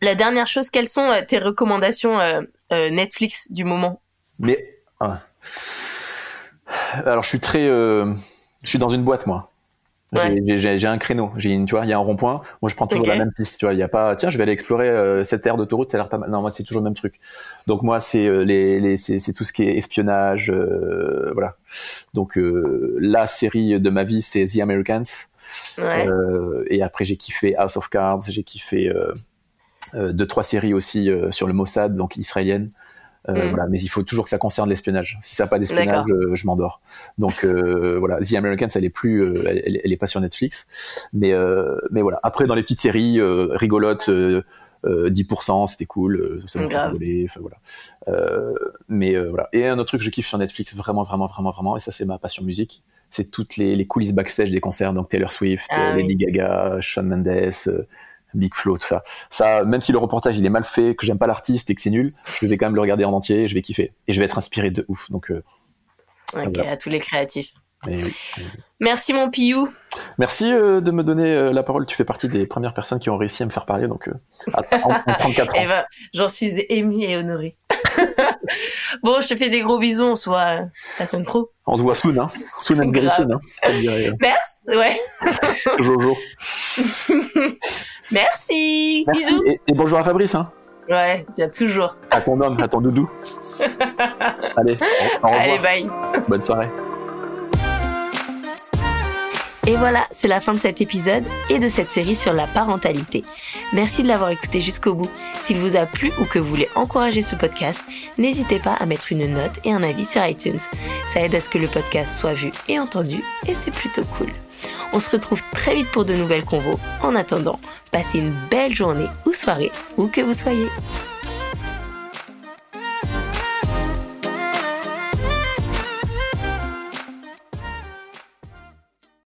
la dernière chose, quelles sont euh, tes recommandations euh, euh, Netflix du moment? Mais ah. alors je suis très, euh, je suis dans une boîte moi. J'ai- Ouais. Un créneau, j'ai une, tu vois, il y a un rond-point. Moi, je prends toujours la même piste, tu vois. Il y a pas, tiens, je vais aller explorer euh, cette aire d'autoroute, ça a l'air pas mal. Non, moi, c'est toujours le même truc. Donc moi, c'est euh, les, les c'est tout ce qui est espionnage, euh, voilà. Donc euh, la série de ma vie, c'est The Americans. Ouais. Euh, et après, j'ai kiffé House of Cards, j'ai kiffé euh, euh, deux trois séries aussi euh, sur le Mossad, donc israélienne. Mm. voilà, mais il faut toujours que ça concerne l'espionnage. Si ça n'a pas d'espionnage, je m'endors. Donc voilà, The Americans, elle est plus, elle, est pas sur Netflix, mais mais voilà. Après, dans les petites séries rigolotes, euh, euh, 10%, c'était cool, euh, ça m'a enfin voilà. Euh, mais voilà. Et un autre truc que je kiffe sur Netflix, vraiment, vraiment, vraiment, vraiment, et ça c'est ma passion musique, c'est toutes les, les coulisses backstage des concerts, donc Taylor Swift, Ah euh, Lady Gaga, Shawn Mendes. euh, Big Flo, tout ça. Ça, même si le reportage il est mal fait, que j'aime pas l'artiste et que c'est nul, je vais quand même le regarder en entier, et je vais kiffer et je vais être inspiré de ouf. Donc, euh, Ok, voilà. à tous les créatifs. et oui. Merci, mon Piou. merci euh, de me donner euh, la parole. Tu fais partie des premières personnes qui ont réussi à me faire parler, donc à, en, en 34 ans. Eh ben, j'en suis émue et honorée. bon, je te fais des gros bisous. On se voit euh, la semaine pro. On se voit soon, hein. Soon and very soon, hein. Dirait, Merci. Ouais. euh, Jojo. Merci. Merci Bisous. et, et bonjour à Fabrice, hein. Ouais, il y a toujours. À ton homme, à ton doudou. Allez, au revoir. Allez, bye. Bonne soirée. Et voilà, c'est la fin de cet épisode et de cette série sur la parentalité. Merci de l'avoir écouté jusqu'au bout. S'il vous a plu ou que vous voulez encourager ce podcast, n'hésitez pas à mettre une note et un avis sur iTunes. Ça aide à ce que le podcast soit vu et entendu et c'est plutôt cool. On se retrouve très vite pour de nouvelles convos. En attendant, passez une belle journée ou soirée, où que vous soyez.